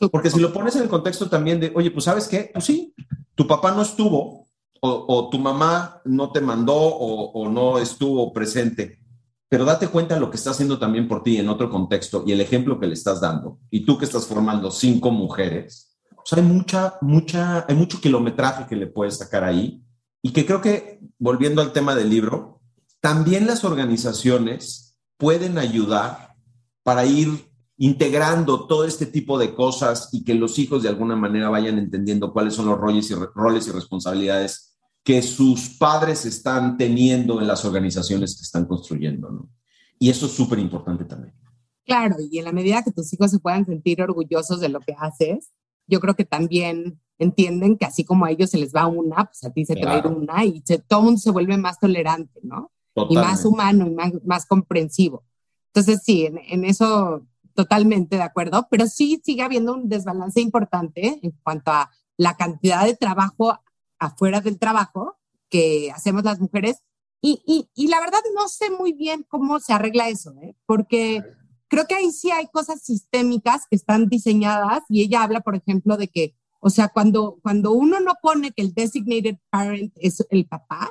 Porque si lo pones en el contexto también de, oye, pues sabes qué, pues sí, tu papá no estuvo o, tu mamá no te mandó o, o no estuvo presente, pero date cuenta de lo que está haciendo también por ti en otro contexto y el ejemplo que le estás dando. Y tú que estás formando cinco mujeres, hay mucha, mucha, hay mucho kilometraje que le puedes sacar ahí. Y que creo que, volviendo al tema del libro, también las organizaciones pueden ayudar para ir integrando todo este tipo de cosas y que los hijos de alguna manera vayan entendiendo cuáles son los roles y, roles y responsabilidades que sus padres están teniendo en las organizaciones que están construyendo, ¿no? Y eso es súper importante también. Claro, y en la medida que tus hijos se puedan sentir orgullosos de lo que haces, yo creo que también entienden que así como a ellos se les va una, pues a ti se te va a ir una y se, todo mundo se vuelve más tolerante, ¿no? Y más humano y más, más comprensivo. Entonces, sí, en, en, eso totalmente de acuerdo, pero sí sigue habiendo un desbalance importante en cuanto a la cantidad de trabajo afuera del trabajo que hacemos las mujeres. Y, y, y la verdad no sé muy bien cómo se arregla eso, ¿eh? porque creo que ahí sí hay cosas sistémicas que están diseñadas y ella habla, por ejemplo, de que, o sea, cuando, cuando uno no pone que el designated parent es el papá.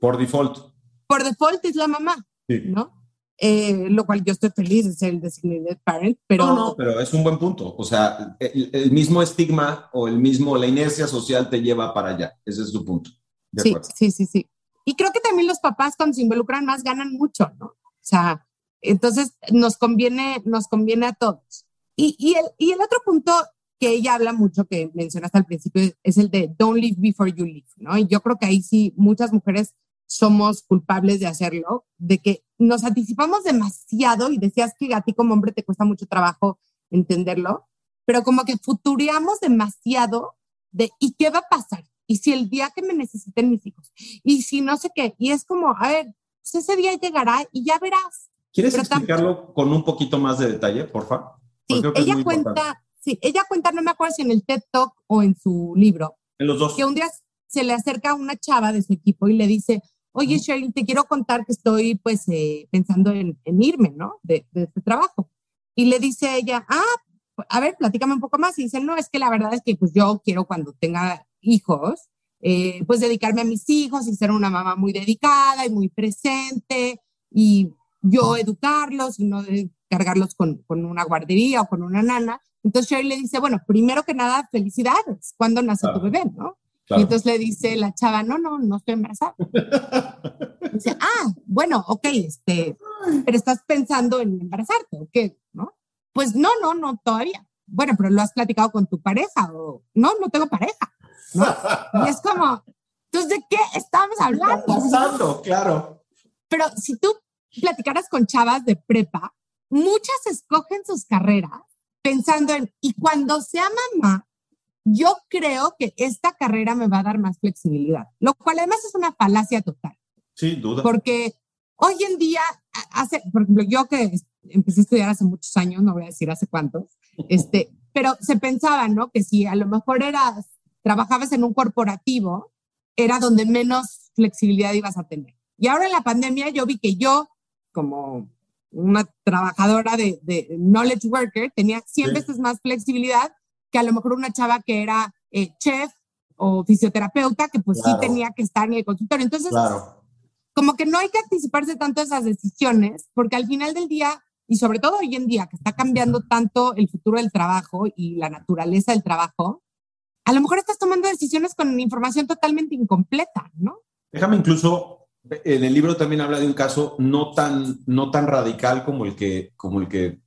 Por default. Por default es la mamá, ¿no? Eh, lo cual yo estoy feliz de ser el designated parent, pero... No, no, pero es un buen punto. O sea, el, mismo estigma o el mismo, la inercia social te lleva para allá. Ese es su punto. sí, sí, sí, sí. Y creo que también los papás cuando se involucran más ganan mucho, ¿no? O sea, entonces, nos conviene, nos conviene a todos. Y, y, el, y el otro punto que ella habla mucho, que mencionaste al principio, es el de don't live before you live, ¿no? Y yo creo que ahí sí muchas mujeres somos culpables de hacerlo, de que nos anticipamos demasiado y decías que a ti como hombre te cuesta mucho trabajo entenderlo, pero como que futureamos demasiado de ¿y qué va a pasar? Y si el día que me necesiten mis hijos, y si no sé qué, y es como, a ver, pues ese día llegará y ya verás, ¿Quieres explicarlo con un poquito más de detalle, por favor? Sí, ella cuenta, sí, ella cuenta, no me acuerdo si en el TED Talk o en su libro. En los dos. Que un día se le acerca una chava de su equipo y le dice, oye, Sheryl, te quiero contar que estoy pues eh, pensando en, irme, ¿no? De, de este trabajo. Y le dice ella, ah, a ver, platícame un poco más. Y dice, no, es que la verdad es que pues yo quiero cuando tenga hijos, eh, pues dedicarme a mis hijos y ser una mamá muy dedicada y muy presente y yo educarlos y no cargarlos con, con una guardería o con una nana. Entonces Sherry le dice, bueno, primero que nada, felicidades. ¿Cuándo nace tu bebé, no? Y entonces le dice la chava, no, no, no estoy embarazada. dice, ah, bueno, ok, este, pero estás pensando en embarazarte, ¿o qué? ¿No? Pues no, no, no, todavía. Bueno, pero lo has platicado con tu pareja o no, no tengo pareja. Y es como, entonces, ¿de qué estamos hablando? Pasando, claro. Pero si tú platicaras con chavas de prepa, muchas escogen sus carreras pensando en, y cuando sea mamá, yo creo que esta carrera me va a dar más flexibilidad, lo cual además es una falacia total. Sin duda. Porque hoy en día, hace, por ejemplo, yo que empecé a estudiar hace muchos años, no voy a decir hace cuántos, este, pero se pensaba, ¿no? Que si a lo mejor eras, trabajabas en un corporativo, era donde menos flexibilidad ibas a tener. Y ahora en la pandemia yo vi que yo, como una trabajadora de, knowledge worker, tenía 100 veces más flexibilidad que a lo mejor una chava que era eh, chef o fisioterapeuta, que pues sí tenía que estar en el consultorio. Entonces, como que no hay que anticiparse tanto esas decisiones, porque al final del día, y sobre todo hoy en día, que está cambiando tanto el futuro del trabajo y la naturaleza del trabajo, a lo mejor estás tomando decisiones con información totalmente incompleta, ¿no? Déjame incluso, en el libro también habla de un caso no tan, no tan radical como el que, como el que,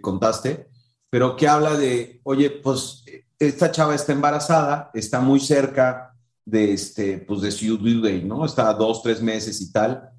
contaste, pero que habla de, oye, pues esta chava está embarazada, está muy cerca de, este, pues de su ¿no? Está dos, tres meses y tal,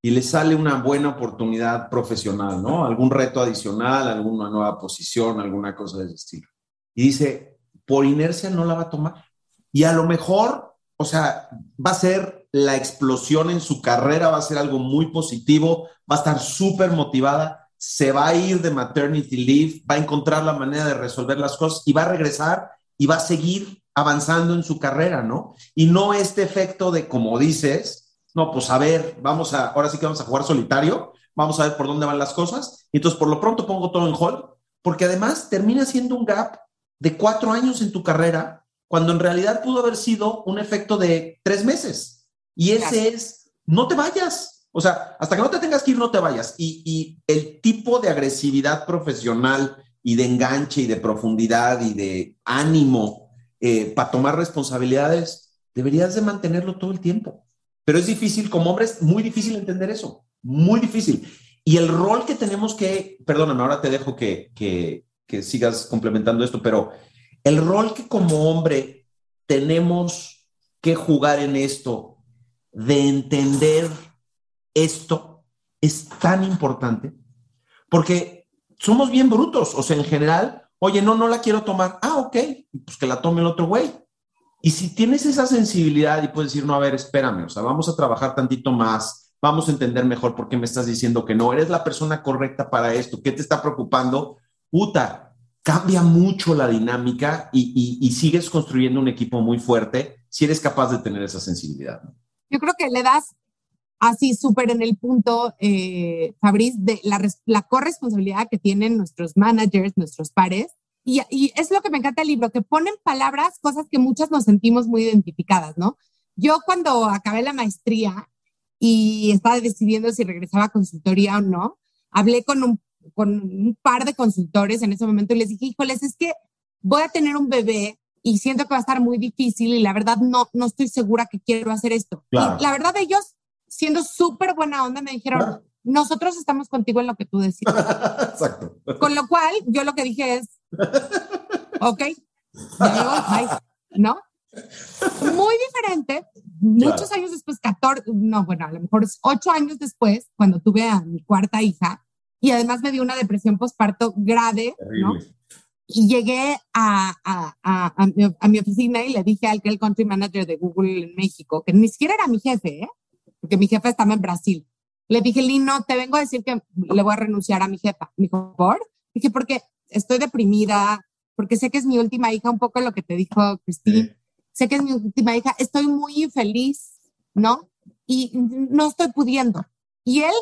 y le sale una buena oportunidad profesional, ¿no? Algún reto adicional, alguna nueva posición, alguna cosa de ese estilo. Y dice, por inercia no la va a tomar. Y a lo mejor, o sea, va a ser la explosión en su carrera, va a ser algo muy positivo, va a estar súper motivada, se va a ir de maternity leave, va a encontrar la manera de resolver las cosas y va a regresar y va a seguir avanzando en su carrera, ¿no? Y no este efecto de, como dices, no, pues a ver, vamos a, ahora sí que vamos a jugar solitario, vamos a ver por dónde van las cosas, y entonces por lo pronto pongo todo en hold, porque además termina siendo un gap de cuatro años en tu carrera, cuando en realidad pudo haber sido un efecto de tres meses. Y ese es, no te vayas. O sea, hasta que no te tengas que ir, no te vayas. Y, el tipo de agresividad profesional y de enganche y de profundidad y de ánimo eh, para tomar responsabilidades, deberías de mantenerlo todo el tiempo. Pero es difícil, como hombre es muy difícil entender eso, muy difícil. Y el rol que tenemos que, perdóname, ahora te dejo que, que, que sigas complementando esto, pero el rol que como hombre tenemos que jugar en esto, de entender esto, es tan importante, porque somos bien brutos, o sea, en general, oye, no, no la quiero tomar, ah, ok, pues que la tome el otro güey. Y si tienes esa sensibilidad y puedes decir, no, a ver, espérame, o sea, vamos a trabajar tantito más, vamos a entender mejor por qué me estás diciendo que no, eres la persona correcta para esto, ¿qué te está preocupando? puta, cambia mucho la dinámica y, sigues construyendo un equipo muy fuerte si eres capaz de tener esa sensibilidad. Yo creo que le das así súper en el punto, eh, Fabriz, de la, corresponsabilidad que tienen nuestros managers, nuestros pares. Y, y, es lo que me encanta el libro, que ponen palabras, cosas que muchas nos sentimos muy identificadas, ¿no? Yo cuando acabé la maestría y estaba decidiendo si regresaba a consultoría o no, hablé con un con un par de consultores en ese momento y les dije, híjoles, es que voy a tener un bebé y siento que va a estar muy difícil y la verdad no, no estoy segura que quiero hacer esto. Y la verdad ellos, siendo súper buena onda, me dijeron, nosotros estamos contigo en lo que tú decides. Exacto. Con lo cual, yo lo que dije es, ok, ¿no? Muy diferente, muchos años después, 14, no, bueno, a lo mejor 8 años después, cuando tuve a mi cuarta hija, y además me dio una depresión postparto grave, ¿no? Y llegué a, a, a, a, mi, oficina y le dije al que el country manager de Google en México, que ni siquiera era mi jefe, ¿eh? Porque mi jefe estaba en Brasil. Le dije, Lino, te vengo a decir que le voy a renunciar a mi jefa. Me dijo, ¿por? Dije, porque estoy deprimida, porque sé que es mi última hija, un poco lo que te dijo Cristina. Sé que es mi última hija, estoy muy infeliz, ¿no? Y no estoy pudiendo. Y él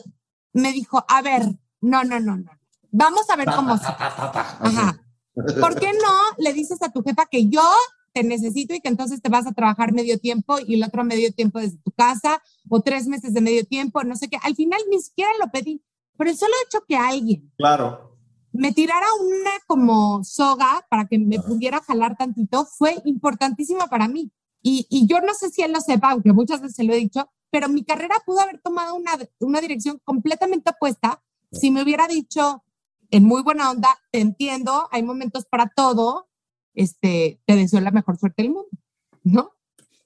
me dijo, a ver, no, no, no, no. Vamos a ver cómo. Ajá. ¿por qué no le dices a tu jefa que yo te necesito y que entonces te vas a trabajar medio tiempo y el otro medio tiempo desde tu casa o tres meses de medio tiempo, no sé qué. Al final ni siquiera lo pedí, pero el solo hecho que alguien claro. me tirara una como soga para que me pudiera jalar tantito fue importantísimo para mí. Y, y, yo no sé si él lo sepa, aunque muchas veces se lo he dicho, pero mi carrera pudo haber tomado una, una dirección completamente opuesta si me hubiera dicho en muy buena onda, te entiendo, hay momentos para todo, este, te deseo la mejor suerte del mundo, ¿no?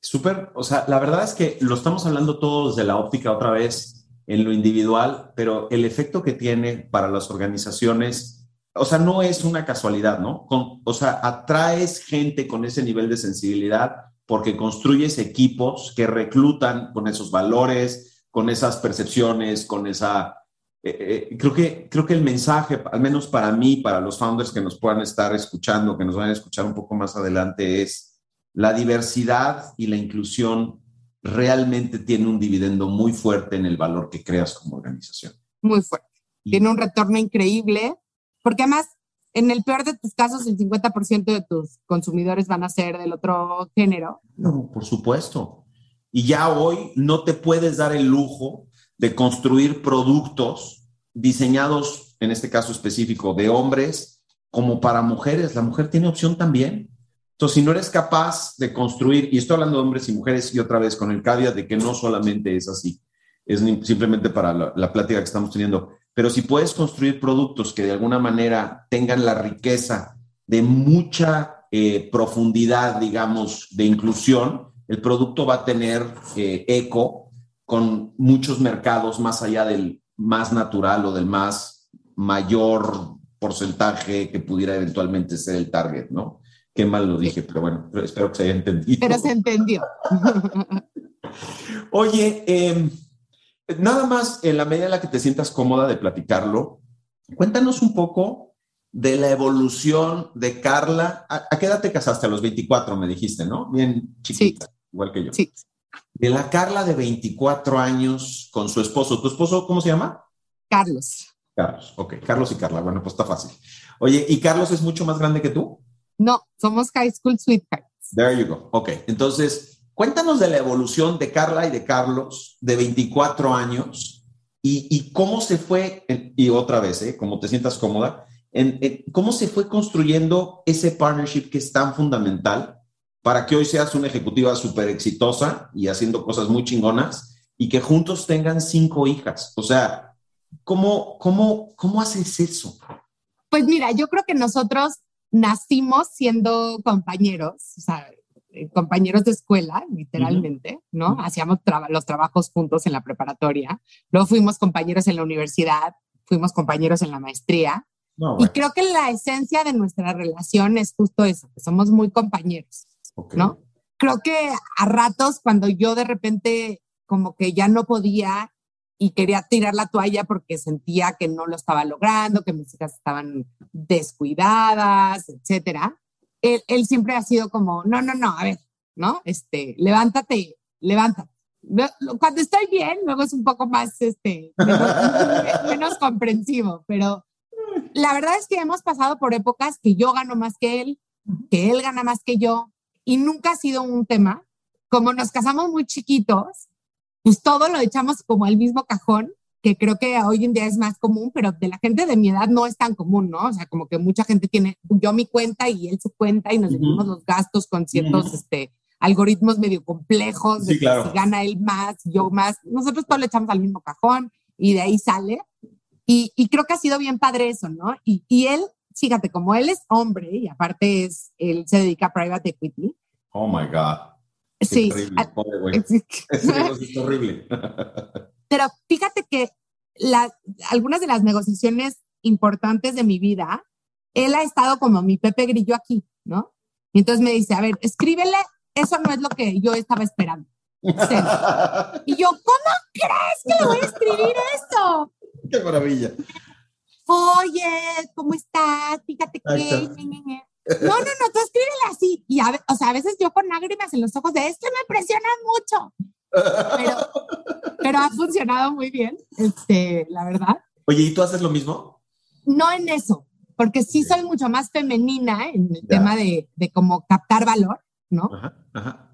Súper, o sea, la verdad es que lo estamos hablando todos desde la óptica otra vez en lo individual, pero el efecto que tiene para las organizaciones, o sea, no es una casualidad, ¿no? Con, o sea, atraes gente con ese nivel de sensibilidad porque construyes equipos que reclutan con esos valores, con esas percepciones, con esa eh, creo, que, creo que el mensaje, al menos para mí, para los founders que nos puedan estar escuchando, que nos van a escuchar un poco más adelante, es la diversidad y la inclusión realmente tiene un dividendo muy fuerte en el valor que creas como organización. Muy fuerte. Tiene un retorno increíble, porque además, en el peor de tus casos, el 50% de tus consumidores van a ser del otro género. No, por supuesto. Y ya hoy no te puedes dar el lujo de construir productos diseñados, en este caso específico, de hombres como para mujeres. La mujer tiene opción también. Entonces, si no eres capaz de construir, y estoy hablando de hombres y mujeres, y otra vez con el caveat de que no solamente es así, es simplemente para la, plática que estamos teniendo, pero si puedes construir productos que de alguna manera tengan la riqueza de mucha eh, profundidad, digamos, de inclusión, el producto va a tener eh, eco con muchos mercados más allá del más natural o del más mayor porcentaje que pudiera eventualmente ser el target, ¿no? Qué mal lo dije, pero bueno, espero que se haya entendido. Pero se entendió. Oye, em, nada más en la medida en la que te sientas cómoda de platicarlo, cuéntanos un poco de la evolución de Carla. ¿A, qué edad te casaste? A los 24, me dijiste, ¿no? Bien chiquita, igual que yo. Sí de la Carla de 24 años con su esposo. ¿Tu esposo cómo se llama? Carlos. Carlos, ok. Carlos y Carla. Bueno, pues está fácil. Oye, ¿y Carlos es mucho más grande que tú? No, somos high school sweethearts. There you go. Ok, entonces, cuéntanos de la evolución de Carla y de Carlos de 24 años y, cómo se fue, y otra vez, ¿eh? como te sientas cómoda, cómo se fue construyendo ese partnership que es tan fundamental para que hoy seas una ejecutiva súper exitosa y haciendo cosas muy chingonas y que juntos tengan cinco hijas. O sea, ¿cómo, cómo, cómo haces eso? Pues mira, yo creo que nosotros nacimos siendo compañeros, o sea, eh, compañeros de escuela, literalmente, ¿no? Hacíamos los trabajos juntos en la preparatoria, luego fuimos compañeros en la universidad, fuimos compañeros en la maestría. Y creo que la esencia de nuestra relación es justo eso, que somos muy compañeros. ¿No? Creo que a ratos cuando yo de repente como que ya no podía y quería tirar la toalla porque sentía que no lo estaba logrando, que mis hijas estaban descuidadas, etcétera. Él, siempre ha sido como, no, no, no, a ver, ¿no? Este, levántate, levántate. Cuando estoy bien, luego es un poco más, este, menos comprensivo, pero la verdad es que hemos pasado por épocas que yo gano más que él, que él gana más que yo, y nunca ha sido un tema. Como nos casamos muy chiquitos, pues todo lo echamos como al mismo cajón, que creo que hoy en día es más común, pero de la gente de mi edad no es tan común, ¿no? O sea, como que mucha gente tiene yo mi cuenta y él su cuenta y nos dividimos los gastos con ciertos este, algoritmos medio complejos, sí, claro. si gana él más, yo más. Nosotros todo lo echamos al mismo cajón y de ahí sale. Y, y creo que ha sido bien padre eso, ¿no? Y, y él fíjate, como él es hombre y aparte es, él se dedica a private equity. Oh my God. sí. es horrible. Pero fíjate que algunas de las negociaciones importantes de mi vida, él ha estado como mi Pepe Grillo aquí, ¿no? Y entonces me dice, a ver, escríbele, eso no es lo que yo estaba esperando. y yo, ¿cómo crees que le voy a escribir eso? Qué maravilla oye, ¿cómo estás? Fíjate que... No, no, no, tú escríbele así. Y a, o sea, a veces yo con lágrimas en los ojos de esto me presiona mucho. Pero, pero ha funcionado muy bien, este, la verdad. Oye, ¿y tú haces lo mismo? No en eso, porque sí soy mucho más femenina en el tema de, de como captar valor, ¿no?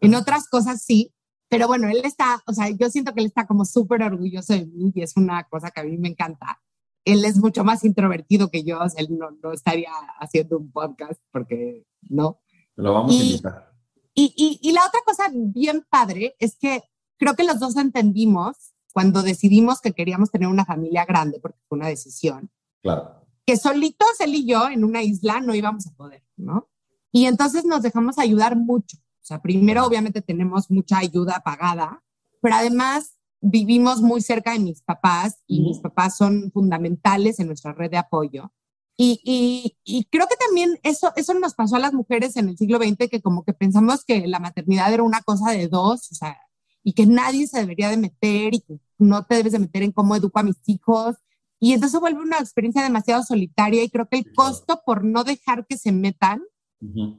En otras cosas sí, pero bueno, él está, o sea, yo siento que él está como súper orgulloso de mí y es una cosa que a mí me encanta. Él es mucho más introvertido que yo, él no, no estaría haciendo un podcast porque no. Lo vamos a invitar. Y, y, y la otra cosa bien padre es que creo que los dos entendimos cuando decidimos que queríamos tener una familia grande, porque fue una decisión. Claro. Que solitos él y yo en una isla no íbamos a poder, ¿no? Y entonces nos dejamos ayudar mucho. O sea, primero obviamente tenemos mucha ayuda pagada, pero además vivimos muy cerca de mis papás y mis papás son fundamentales en nuestra red de apoyo. Y, y, y, creo que también eso, eso nos pasó a las mujeres en el siglo XX, que como que pensamos que la maternidad era una cosa de dos, o sea, y que nadie se debería de meter y que no te debes de meter en cómo educo a mis hijos. Y entonces vuelve una experiencia demasiado solitaria y creo que el costo por no dejar que se metan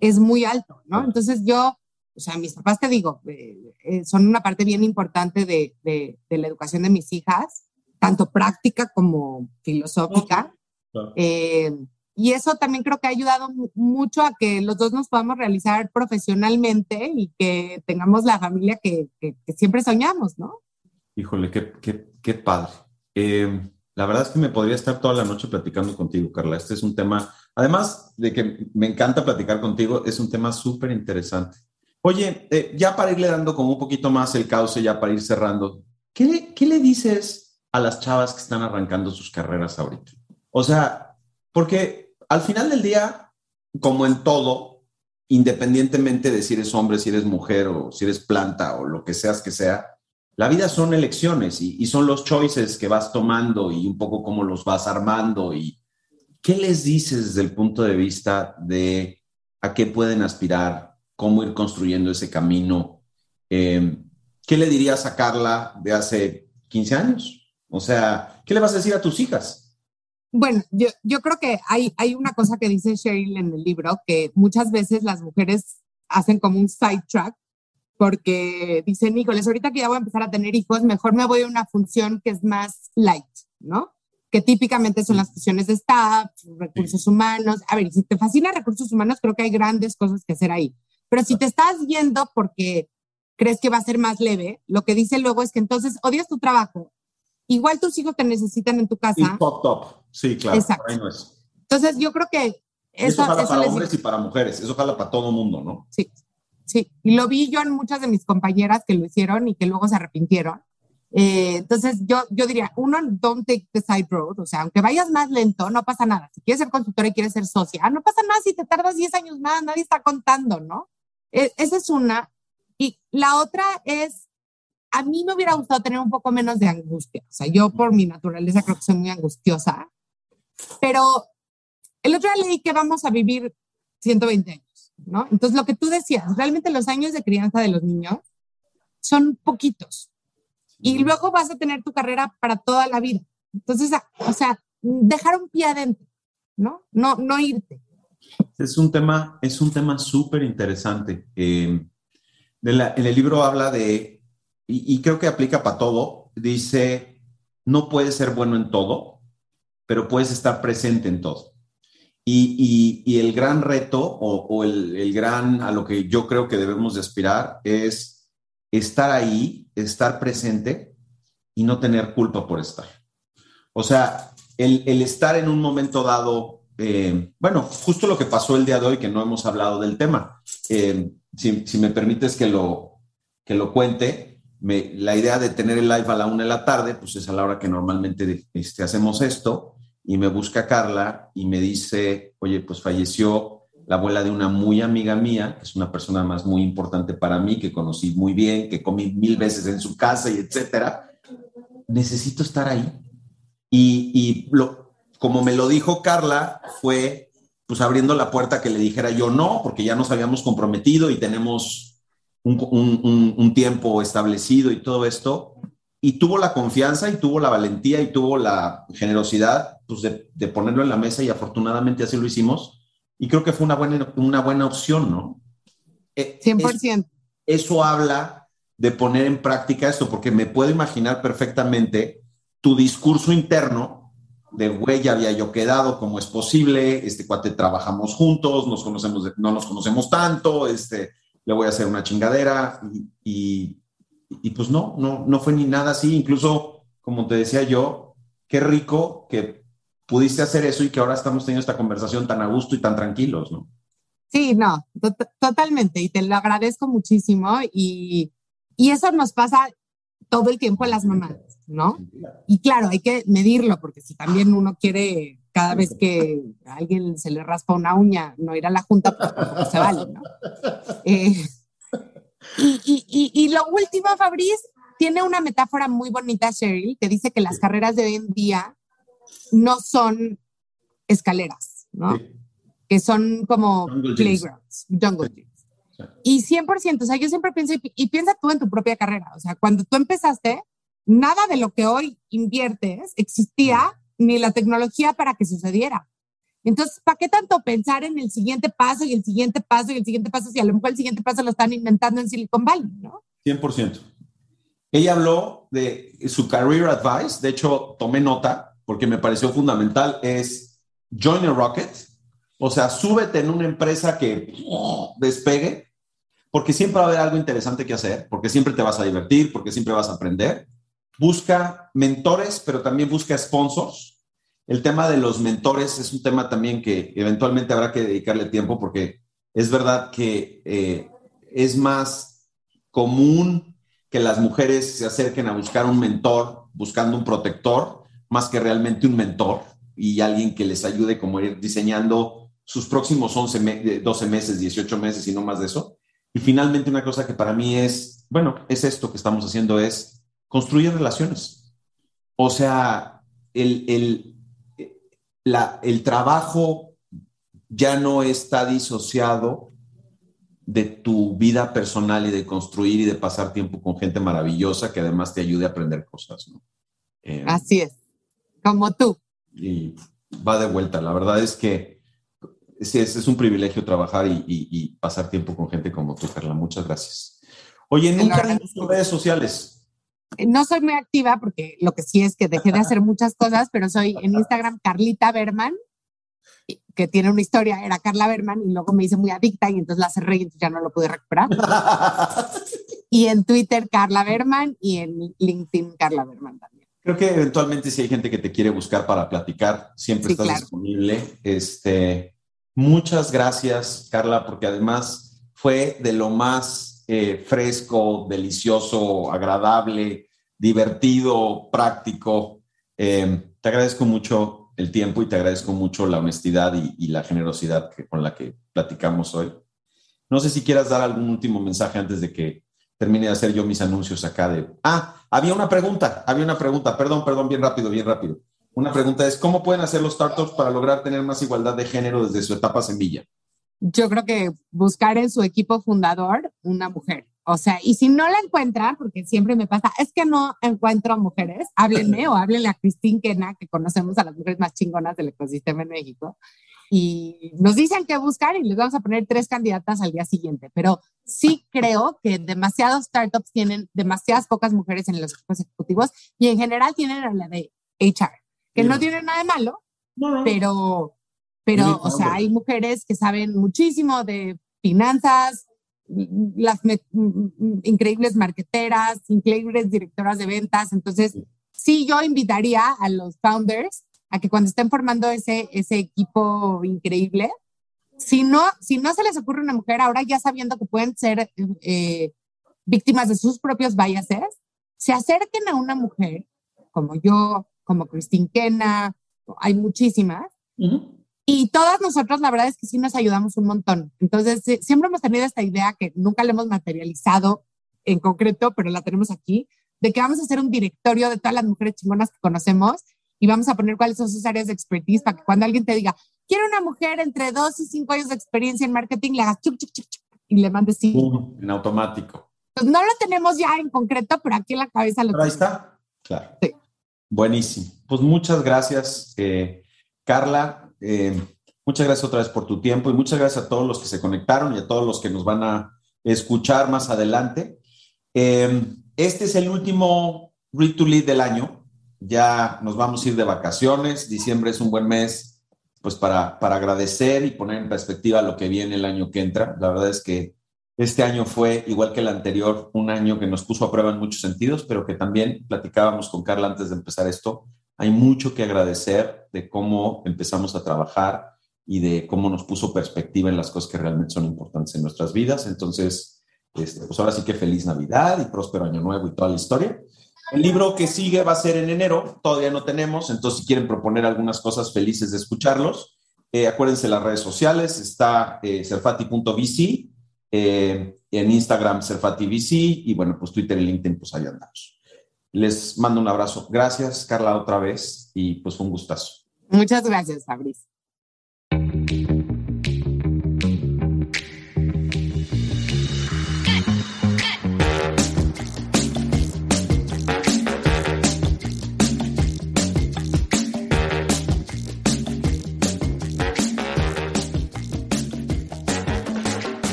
es muy alto, ¿no? Entonces yo, o sea, mis papás, te digo, eh, eh, son una parte bien importante de, de, la educación de mis hijas, tanto práctica como filosófica. Eh, y eso también creo que ha ayudado mucho a que los dos nos podamos realizar profesionalmente y que tengamos la familia que, que, siempre soñamos, ¿no? Híjole, qué, qué, qué padre. Eh, la verdad es que me podría estar toda la noche platicando contigo, Carla. Este es un tema, además de que me encanta platicar contigo, es un tema súper interesante. Oye, eh, ya para irle dando como un poquito más el cauce, ya para ir cerrando, ¿qué le, ¿qué le dices a las chavas que están arrancando sus carreras ahorita? O sea, porque al final del día, como en todo, independientemente de si eres hombre, si eres mujer o si eres planta o lo que seas que sea, la vida son elecciones y, son los choices que vas tomando y un poco cómo los vas armando. y ¿Qué les dices desde el punto de vista de a qué pueden aspirar, cómo ir construyendo ese camino? Em, ¿Qué le dirías a Carla de hace 15 años? O sea, ¿qué le vas a decir a tus hijas? Bueno, yo, yo creo que hay, hay una cosa que dice Cheryl en el libro, que muchas veces las mujeres hacen como un sidetrack porque dicen, híjoles, ahorita que ya voy a empezar a tener hijos, mejor me voy a una función que es más light, ¿no? Que típicamente son las funciones de staff, recursos humanos. A ver, si te fascina recursos humanos, creo que hay grandes cosas que hacer ahí. Pero si te estás yendo porque crees que va a ser más leve, lo que dice luego es que entonces odias tu trabajo igual tus hijos te necesitan en tu casa. Y top, top. Sí, claro. Exacto. Entonces, yo creo que eso, eso jala para hombres y para mujeres. Eso jala para todo mundo, ¿no? Sí, sí. Y lo vi yo en muchas de mis compañeras que lo hicieron y que luego se arrepintieron. Eh, entonces, yo, yo diría, uno, don't take the side road. O sea, aunque vayas más lento, no pasa nada. Si quieres ser consultora y quieres ser socia, no pasa nada si te tardas 10 años más, nadie está contando, ¿no? E, esa es una. Y la otra es a mí me hubiera gustado tener un poco menos de angustia. O sea, yo por mi naturaleza creo que soy muy angustiosa. Pero el otro día leí que vamos a vivir 120 años, ¿no? Entonces, lo que tú decías, realmente los años de crianza de los niños son poquitos. Y luego vas a tener tu carrera para toda la vida. Entonces, o sea, dejar un pie adentro, ¿no? No, no irte. Es un tema, es un tema súper interesante. Eh, en el libro habla de y, creo que aplica para todo, dice, no puedes ser bueno en todo, pero puedes estar presente en todo. Y, y, el gran reto o, o el, el, gran a lo que yo creo que debemos de aspirar es estar ahí, estar presente y no tener culpa por estar. O sea, el, el estar en un momento dado, eh, bueno, justo lo que pasó el día de hoy, que no hemos hablado del tema. Eh, si, me permites que lo, que lo cuente, la idea de tener el live a la una de la tarde, pues es a la hora que normalmente este, hacemos esto, y me busca Carla y me dice, oye, pues falleció la abuela de una muy amiga mía, que es una persona más muy importante para mí, que conocí muy bien, que comí mil veces en su casa y etcétera. Necesito estar ahí. Y, y lo, como me lo dijo Carla, fue pues abriendo la puerta que le dijera yo no, porque ya nos habíamos comprometido y tenemos un, tiempo establecido y todo esto, y tuvo la confianza y tuvo la valentía y tuvo la generosidad pues, de, ponerlo en la mesa y afortunadamente así lo hicimos. Y creo que fue una buena, una buena opción, ¿no? 100%. Eh, eso habla de poner en práctica esto, porque me puedo imaginar perfectamente tu discurso interno de güey, había yo quedado, ¿cómo es posible? Este cuate trabajamos juntos, nos conocemos, no nos conocemos tanto, este, le voy a hacer una chingadera y, y, pues no, no, no fue ni nada así. Incluso, como te decía yo, qué rico que pudiste hacer eso y que ahora estamos teniendo esta conversación tan a gusto y tan tranquilos, ¿no? Sí, no, totalmente. Y te lo agradezco muchísimo. Y, y eso nos pasa todo el tiempo a las mamás, ¿no? Y claro, hay que medirlo, porque si también uno quiere cada vez que a alguien se le raspa una uña, no ir a la junta, pues se vale, ¿no? Eh, y, y, y, lo último, Fabriz, tiene una metáfora muy bonita, Cheryl, que dice que las carreras de hoy en día no son escaleras, ¿no? Que son como playgrounds, jungle gyms. Y 100%, o sea, yo siempre pienso, y, piensa tú en tu propia carrera, o sea, cuando tú empezaste, nada de lo que hoy inviertes existía, ni la tecnología para que sucediera. Entonces, ¿para qué tanto pensar en el siguiente paso y el siguiente paso y el siguiente paso si a lo mejor el siguiente paso lo están inventando en Silicon Valley, ¿no? 100%. Ella habló de su career advice, de hecho, tomé nota porque me pareció fundamental, es join a rocket, o sea, súbete en una empresa que despegue, porque siempre va a haber algo interesante que hacer, porque siempre te vas a divertir, porque siempre vas a aprender. Busca mentores, pero también busca sponsors el tema de los mentores es un tema también que eventualmente habrá que dedicarle tiempo porque es verdad que eh, es más común que las mujeres se acerquen a buscar un mentor buscando un protector más que realmente un mentor y alguien que les ayude como ir diseñando sus próximos 11 12 meses, 18 meses y no más de eso. Y finalmente una cosa que para mí es, bueno, es esto que estamos haciendo, es construir relaciones. O sea, el, el el trabajo ya no está disociado de tu vida personal y de construir y de pasar tiempo con gente maravillosa que además te ayude a aprender cosas. ¿no? Eh, Así es, como tú. Y va de vuelta. La verdad es que es, es un privilegio trabajar y, pasar tiempo con gente como tú, Carla. Muchas gracias. Oye, nunca en tus redes sociales no soy muy activa porque lo que sí es que dejé de hacer muchas cosas, pero soy en Instagram Carlita Berman, que tiene una historia, era Carla Berman, y luego me hice muy adicta y entonces la cerré y entonces ya no lo pude recuperar. y en Twitter Carla Berman y en LinkedIn Carla Berman también. Creo que eventualmente si hay gente que te quiere buscar para platicar, siempre estás disponible. Este, muchas gracias, Carla, porque además fue de lo más eh, fresco, delicioso, agradable, divertido, práctico. Eh, te agradezco mucho el tiempo y te agradezco mucho la honestidad y, la generosidad con la que platicamos hoy. No sé si quieras dar algún último mensaje antes de que termine de hacer yo mis anuncios acá de... Ah, había una pregunta, había una pregunta, perdón, perdón, bien rápido, bien rápido. Una pregunta es, ¿cómo pueden hacer los startups para lograr tener más igualdad de género desde su etapa semilla? Yo creo que buscar en su equipo fundador una mujer. O sea, y si no la encuentran, porque siempre me pasa, es que no encuentro mujeres, háblenme o háblenle a Cristín Kena, que conocemos a las mujeres más chingonas del ecosistema en México, y nos dicen qué buscar y les vamos a poner tres candidatas al día siguiente. Pero sí creo que demasiados startups tienen demasiadas pocas mujeres en los equipos ejecutivos y en general tienen a la de HR, que no tiene nada de malo, pero pero, o sea, hay mujeres que saben muchísimo de finanzas, las increíbles marqueteras, increíbles directoras de ventas. Entonces, sí, yo invitaría a los founders a que cuando estén formando ese, ese equipo increíble, si no, si no se les ocurre una mujer, ahora ya sabiendo que pueden ser eh, víctimas de sus propios biases, se acerquen a una mujer como yo, como Christine Kena, hay muchísimas, y todas nosotros, la verdad es que sí nos ayudamos un montón. Entonces, siempre hemos tenido esta idea que nunca la hemos materializado en concreto, pero la tenemos aquí, de que vamos a hacer un directorio de todas las mujeres chingonas que conocemos y vamos a poner cuáles son sus áreas de expertise para que cuando alguien te diga, quiero una mujer entre dos y cinco años de experiencia en marketing, le hagas chup, chup, chup, chup y le mandes sí. en automático. Pues no lo tenemos ya en concreto, pero aquí en la cabeza lo pero Ahí está. Claro. Sí. Buenísimo. Pues muchas gracias, eh, Carla. Eh, muchas gracias otra vez por tu tiempo y muchas gracias a todos los que se conectaron y a todos los que nos van a escuchar más adelante. Eh, este es el último Read to Lead del año. ya nos vamos a ir de vacaciones. Diciembre es un buen mes pues para, para agradecer y poner en perspectiva lo que viene el año que entra. La verdad es que este año fue, igual que el anterior, un año que nos puso a prueba en muchos sentidos, pero que también platicábamos con Carla antes de empezar esto. Hay mucho que agradecer de cómo empezamos a trabajar y de cómo nos puso perspectiva en las cosas que realmente son importantes en nuestras vidas. Entonces, este, pues ahora sí que feliz Navidad y próspero año nuevo y toda la historia. El libro que sigue va a ser en enero, todavía no tenemos, entonces si quieren proponer algunas cosas felices de escucharlos, eh, acuérdense las redes sociales, está eh, eh, en Instagram serfativc y bueno, pues Twitter y LinkedIn, pues ahí andamos. Les mando un abrazo. Gracias, Carla, otra vez y pues fue un gustazo. Muchas gracias, Fabriz.